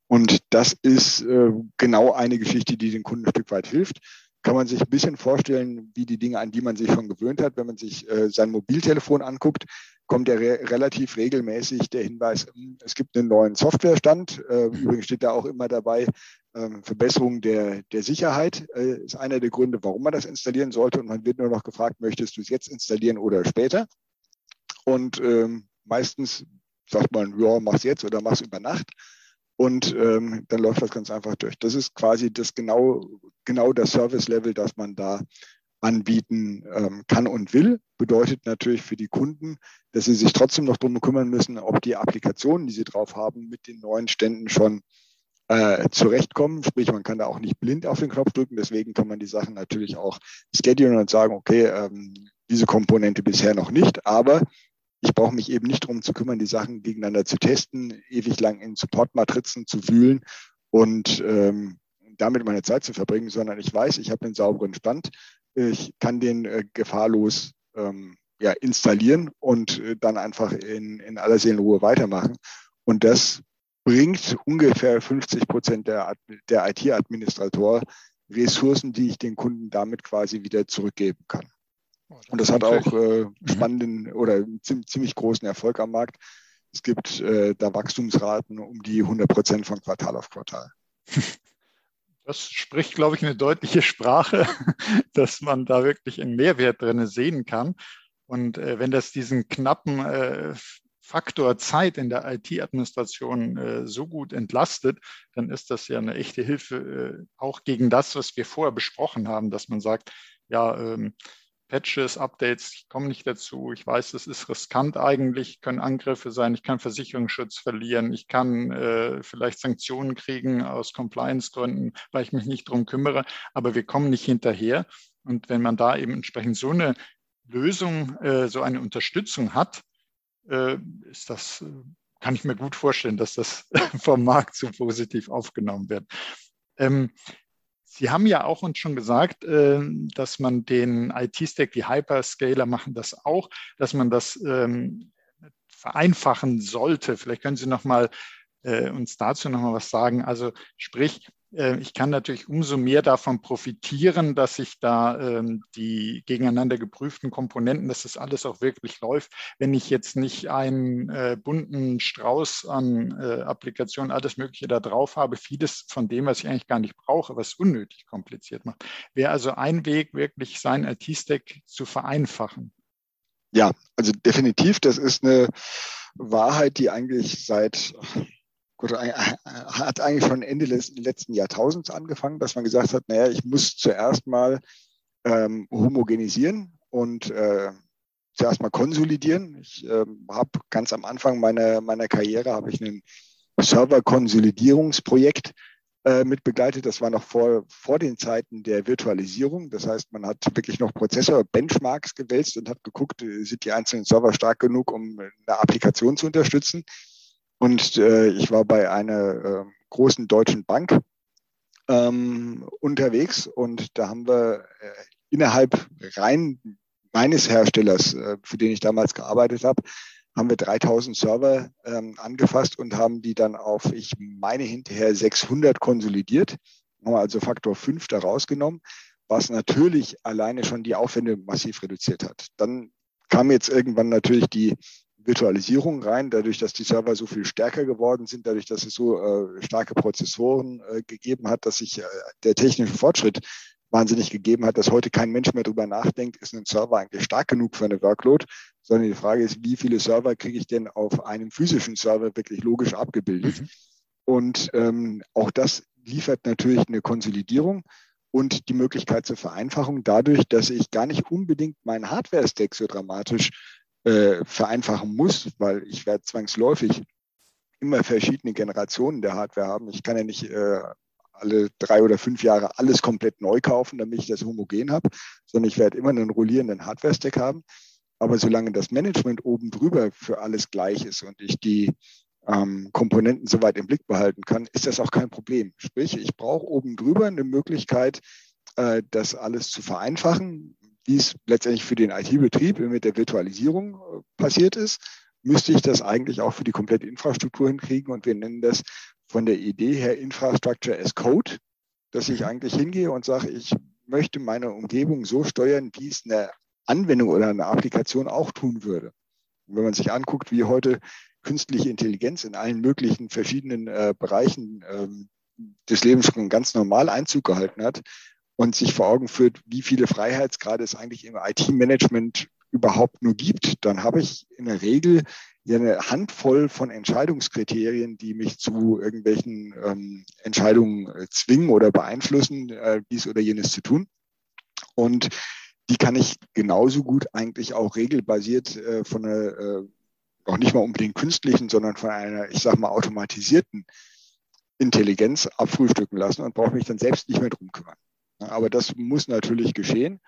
Und das ist äh, genau eine Geschichte, die den Kunden ein Stück weit hilft. Kann man sich ein bisschen vorstellen, wie die Dinge, an die man sich schon gewöhnt hat. Wenn man sich äh, sein Mobiltelefon anguckt, kommt ja re relativ regelmäßig der Hinweis, hm, es gibt einen neuen Softwarestand. Äh, übrigens steht da auch immer dabei, ähm, Verbesserung der, der Sicherheit äh, ist einer der Gründe, warum man das installieren sollte. Und man wird nur noch gefragt, möchtest du es jetzt installieren oder später? Und ähm, meistens sagt man, ja, mach's jetzt oder mach's über Nacht. Und ähm, dann läuft das ganz einfach durch. Das ist quasi das genau, genau das Service-Level, das man da anbieten ähm, kann und will. Bedeutet natürlich für die Kunden, dass sie sich trotzdem noch darum kümmern müssen, ob die Applikationen, die sie drauf haben, mit den neuen Ständen schon äh, zurechtkommen. Sprich, man kann da auch nicht blind auf den Knopf drücken. Deswegen kann man die Sachen natürlich auch schedulen und sagen, okay, ähm, diese Komponente bisher noch nicht, aber ich brauche mich eben nicht darum zu kümmern, die Sachen gegeneinander zu testen, ewig lang in Supportmatrizen zu wühlen und ähm, damit meine Zeit zu verbringen, sondern ich weiß, ich habe einen sauberen Stand, ich kann den äh, gefahrlos ähm, ja, installieren und äh, dann einfach in, in aller Seelenruhe weitermachen. Und das bringt ungefähr 50 Prozent der, der IT-Administrator Ressourcen, die ich den Kunden damit quasi wieder zurückgeben kann. Oh, Und das hat auch äh, mhm. spannenden oder ziemlich großen Erfolg am Markt. Es gibt äh, da Wachstumsraten um die 100 Prozent von Quartal auf Quartal. Das spricht, glaube ich, eine deutliche Sprache, dass man da wirklich einen Mehrwert drin sehen kann. Und äh, wenn das diesen knappen äh, Faktor Zeit in der IT-Administration äh, so gut entlastet, dann ist das ja eine echte Hilfe äh, auch gegen das, was wir vorher besprochen haben, dass man sagt, ja, ähm, Patches, Updates, ich komme nicht dazu. Ich weiß, es ist riskant eigentlich, können Angriffe sein, ich kann Versicherungsschutz verlieren, ich kann äh, vielleicht Sanktionen kriegen aus Compliance-Gründen, weil ich mich nicht darum kümmere, aber wir kommen nicht hinterher. Und wenn man da eben entsprechend so eine Lösung, äh, so eine Unterstützung hat, äh, ist das, äh, kann ich mir gut vorstellen, dass das vom Markt so positiv aufgenommen wird. Ähm, Sie haben ja auch uns schon gesagt, äh, dass man den IT-Stack, die Hyperscaler machen das auch, dass man das ähm, vereinfachen sollte. Vielleicht können Sie noch mal äh, uns dazu nochmal was sagen? Also sprich, ich kann natürlich umso mehr davon profitieren, dass ich da ähm, die gegeneinander geprüften Komponenten, dass das alles auch wirklich läuft, wenn ich jetzt nicht einen äh, bunten Strauß an äh, Applikationen, alles Mögliche da drauf habe, vieles von dem, was ich eigentlich gar nicht brauche, was unnötig kompliziert macht. Wäre also ein Weg, wirklich sein IT-Stack zu vereinfachen. Ja, also definitiv, das ist eine Wahrheit, die eigentlich seit gut, äh, hat eigentlich schon Ende des letzten Jahrtausends angefangen, dass man gesagt hat, naja, ich muss zuerst mal ähm, homogenisieren und äh, zuerst mal konsolidieren. Ich äh, habe ganz am Anfang meiner, meiner Karriere habe ich ein Server-Konsolidierungsprojekt äh, mit begleitet. Das war noch vor, vor den Zeiten der Virtualisierung. Das heißt, man hat wirklich noch Prozessor-Benchmarks gewälzt und hat geguckt, äh, sind die einzelnen Server stark genug, um eine Applikation zu unterstützen. Und äh, ich war bei einer äh, großen deutschen Bank ähm, unterwegs und da haben wir äh, innerhalb rein meines Herstellers, äh, für den ich damals gearbeitet habe, haben wir 3000 Server ähm, angefasst und haben die dann auf, ich meine hinterher 600 konsolidiert, haben wir also Faktor 5 da rausgenommen, was natürlich alleine schon die Aufwände massiv reduziert hat. Dann kam jetzt irgendwann natürlich die Virtualisierung rein, dadurch, dass die Server so viel stärker geworden sind, dadurch, dass es so äh, starke Prozessoren äh, gegeben hat, dass sich äh, der technische Fortschritt wahnsinnig gegeben hat, dass heute kein Mensch mehr darüber nachdenkt, ist ein Server eigentlich stark genug für eine Workload, sondern die Frage ist, wie viele Server kriege ich denn auf einem physischen Server wirklich logisch abgebildet? Mhm. Und ähm, auch das liefert natürlich eine Konsolidierung und die Möglichkeit zur Vereinfachung dadurch, dass ich gar nicht unbedingt meinen Hardware-Stack so dramatisch äh, vereinfachen muss, weil ich werde zwangsläufig immer verschiedene Generationen der Hardware haben. Ich kann ja nicht äh, alle drei oder fünf Jahre alles komplett neu kaufen, damit ich das homogen habe, sondern ich werde immer einen rollierenden Hardware-Stack haben. Aber solange das Management oben drüber für alles gleich ist und ich die ähm, Komponenten soweit im Blick behalten kann, ist das auch kein Problem. Sprich, ich brauche oben drüber eine Möglichkeit, äh, das alles zu vereinfachen wie es letztendlich für den IT-Betrieb mit der Virtualisierung äh, passiert ist, müsste ich das eigentlich auch für die komplette Infrastruktur hinkriegen. Und wir nennen das von der Idee her Infrastructure as Code, dass ich mhm. eigentlich hingehe und sage, ich möchte meine Umgebung so steuern, wie es eine Anwendung oder eine Applikation auch tun würde. Und wenn man sich anguckt, wie heute künstliche Intelligenz in allen möglichen verschiedenen äh, Bereichen ähm, des Lebens schon ganz normal Einzug gehalten hat, und sich vor Augen führt, wie viele Freiheitsgrade es eigentlich im IT-Management überhaupt nur gibt, dann habe ich in der Regel eine Handvoll von Entscheidungskriterien, die mich zu irgendwelchen ähm, Entscheidungen äh, zwingen oder beeinflussen, äh, dies oder jenes zu tun. Und die kann ich genauso gut eigentlich auch regelbasiert äh, von einer, äh, noch nicht mal unbedingt künstlichen, sondern von einer, ich sag mal, automatisierten Intelligenz abfrühstücken lassen und brauche mich dann selbst nicht mehr drum kümmern. Aber das muss natürlich geschehen.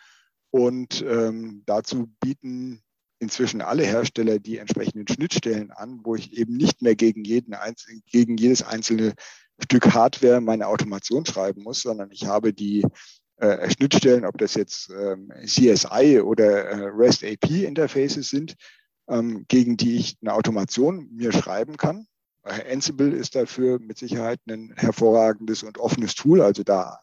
Und ähm, dazu bieten inzwischen alle Hersteller die entsprechenden Schnittstellen an, wo ich eben nicht mehr gegen, jeden einzelnen, gegen jedes einzelne Stück Hardware meine Automation schreiben muss, sondern ich habe die äh, Schnittstellen, ob das jetzt ähm, CSI oder äh, REST API Interfaces sind, ähm, gegen die ich eine Automation mir schreiben kann. Äh, Ansible ist dafür mit Sicherheit ein hervorragendes und offenes Tool. Also da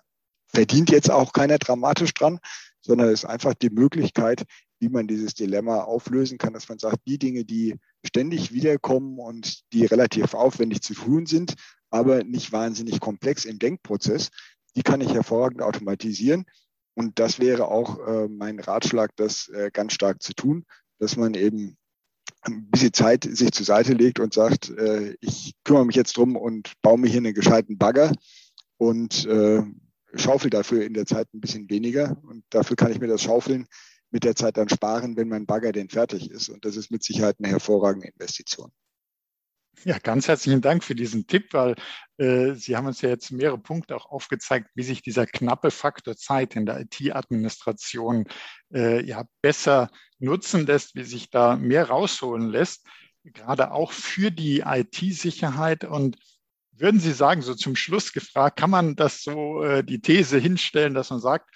verdient jetzt auch keiner dramatisch dran, sondern es ist einfach die Möglichkeit, wie man dieses Dilemma auflösen kann, dass man sagt, die Dinge, die ständig wiederkommen und die relativ aufwendig zu tun sind, aber nicht wahnsinnig komplex im Denkprozess, die kann ich hervorragend automatisieren. Und das wäre auch äh, mein Ratschlag, das äh, ganz stark zu tun, dass man eben ein bisschen Zeit sich zur Seite legt und sagt, äh, ich kümmere mich jetzt drum und baue mir hier einen gescheiten Bagger und äh, schaufel dafür in der Zeit ein bisschen weniger und dafür kann ich mir das Schaufeln mit der Zeit dann sparen, wenn mein Bagger denn fertig ist. Und das ist mit Sicherheit eine hervorragende Investition. Ja, ganz herzlichen Dank für diesen Tipp, weil äh, Sie haben uns ja jetzt mehrere Punkte auch aufgezeigt, wie sich dieser knappe Faktor Zeit in der IT-Administration äh, ja besser nutzen lässt, wie sich da mehr rausholen lässt, gerade auch für die IT-Sicherheit und würden Sie sagen, so zum Schluss gefragt, kann man das so äh, die These hinstellen, dass man sagt,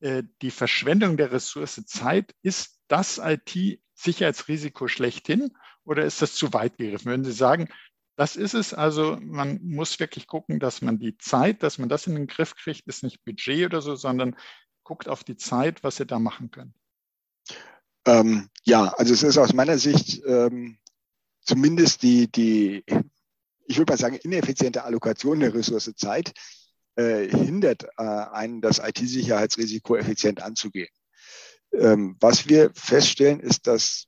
äh, die Verschwendung der Ressource Zeit ist das IT-Sicherheitsrisiko schlechthin oder ist das zu weit gegriffen? Würden Sie sagen, Das ist es. Also man muss wirklich gucken, dass man die Zeit, dass man das in den Griff kriegt, ist nicht Budget oder so, sondern guckt auf die Zeit, was ihr da machen könnt. Ähm, ja, also es ist aus meiner Sicht ähm, zumindest die, die, ich würde mal sagen, ineffiziente Allokation der Ressource Zeit äh, hindert äh, einen, das IT-Sicherheitsrisiko effizient anzugehen. Ähm, was wir feststellen, ist, dass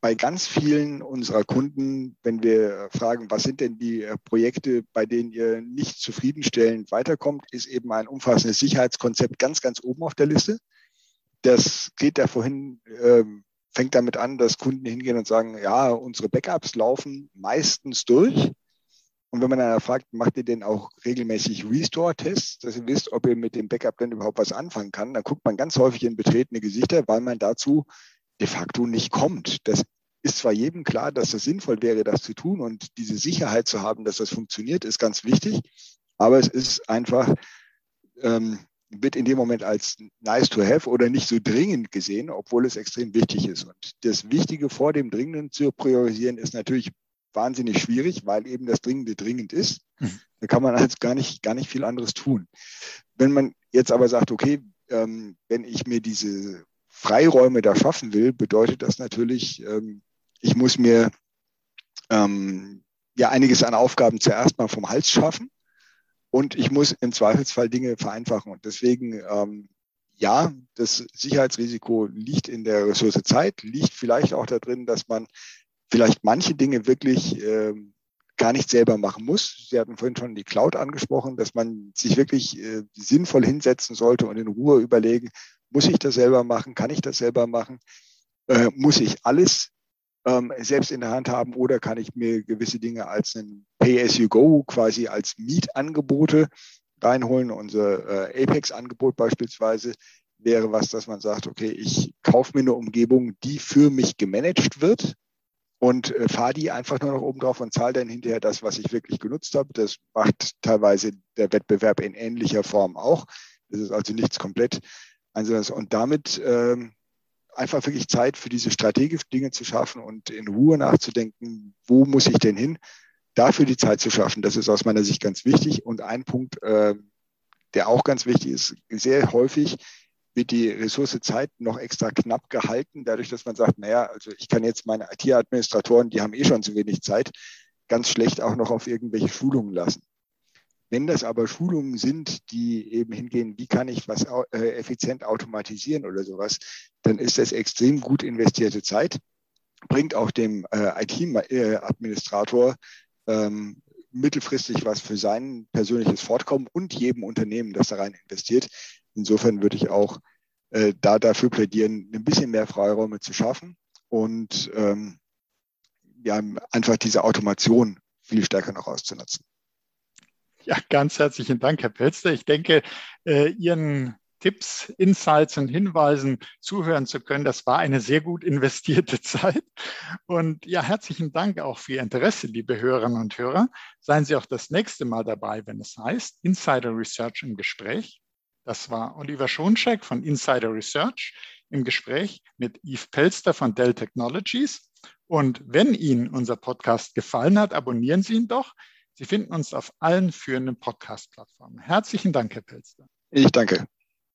bei ganz vielen unserer Kunden, wenn wir fragen, was sind denn die äh, Projekte, bei denen ihr nicht zufriedenstellend weiterkommt, ist eben ein umfassendes Sicherheitskonzept ganz, ganz oben auf der Liste. Das geht da vorhin, äh, fängt damit an, dass Kunden hingehen und sagen, ja, unsere Backups laufen meistens durch. Und wenn man dann fragt, macht ihr denn auch regelmäßig Restore-Tests, dass ihr wisst, ob ihr mit dem Backup denn überhaupt was anfangen kann, dann guckt man ganz häufig in betretene Gesichter, weil man dazu de facto nicht kommt. Das ist zwar jedem klar, dass es sinnvoll wäre, das zu tun und diese Sicherheit zu haben, dass das funktioniert, ist ganz wichtig. Aber es ist einfach, ähm, wird in dem Moment als nice to have oder nicht so dringend gesehen, obwohl es extrem wichtig ist. Und das Wichtige vor dem Dringenden zu priorisieren ist natürlich wahnsinnig schwierig, weil eben das Dringende dringend ist. Mhm. Da kann man halt gar nicht, gar nicht viel anderes tun. Wenn man jetzt aber sagt, okay, ähm, wenn ich mir diese Freiräume da schaffen will, bedeutet das natürlich, ähm, ich muss mir ähm, ja einiges an Aufgaben zuerst mal vom Hals schaffen und ich muss im Zweifelsfall Dinge vereinfachen. Und deswegen, ähm, ja, das Sicherheitsrisiko liegt in der Ressource Zeit, liegt vielleicht auch darin, dass man vielleicht manche Dinge wirklich ähm, gar nicht selber machen muss. Sie hatten vorhin schon die Cloud angesprochen, dass man sich wirklich äh, sinnvoll hinsetzen sollte und in Ruhe überlegen, muss ich das selber machen? Kann ich das selber machen? Äh, muss ich alles ähm, selbst in der Hand haben oder kann ich mir gewisse Dinge als ein Pay-as-you-go quasi als Mietangebote reinholen? Unser äh, Apex-Angebot beispielsweise wäre was, dass man sagt, okay, ich kaufe mir eine Umgebung, die für mich gemanagt wird und äh, fahre die einfach nur noch oben drauf und zahle dann hinterher das, was ich wirklich genutzt habe. Das macht teilweise der Wettbewerb in ähnlicher Form auch. Das ist also nichts komplett Einzelnes. Und damit ähm, einfach wirklich Zeit für diese strategischen Dinge zu schaffen und in Ruhe nachzudenken, wo muss ich denn hin? Dafür die Zeit zu schaffen, das ist aus meiner Sicht ganz wichtig. Und ein Punkt, äh, der auch ganz wichtig ist, sehr häufig wird die Ressource Zeit noch extra knapp gehalten, dadurch, dass man sagt, naja, also ich kann jetzt meine IT-Administratoren, die haben eh schon zu wenig Zeit, ganz schlecht auch noch auf irgendwelche Schulungen lassen. Wenn das aber Schulungen sind, die eben hingehen, wie kann ich was äh, effizient automatisieren oder sowas, dann ist das extrem gut investierte Zeit, bringt auch dem äh, IT-Administrator ähm, mittelfristig was für sein persönliches Fortkommen und jedem Unternehmen, das da rein investiert. Insofern würde ich auch äh, da dafür plädieren, ein bisschen mehr Freiräume zu schaffen und ähm, ja, einfach diese Automation viel stärker noch auszunutzen. Ja, ganz herzlichen Dank, Herr Pelster. Ich denke, äh, Ihren Tipps, Insights und Hinweisen zuhören zu können. Das war eine sehr gut investierte Zeit. Und ja, herzlichen Dank auch für Ihr Interesse, liebe Hörerinnen und Hörer. Seien Sie auch das nächste Mal dabei, wenn es heißt Insider Research im Gespräch. Das war Oliver Schoncheck von Insider Research im Gespräch mit Yves Pelster von Dell Technologies. Und wenn Ihnen unser Podcast gefallen hat, abonnieren Sie ihn doch. Sie finden uns auf allen führenden Podcast-Plattformen. Herzlichen Dank, Herr Pelster. Ich danke.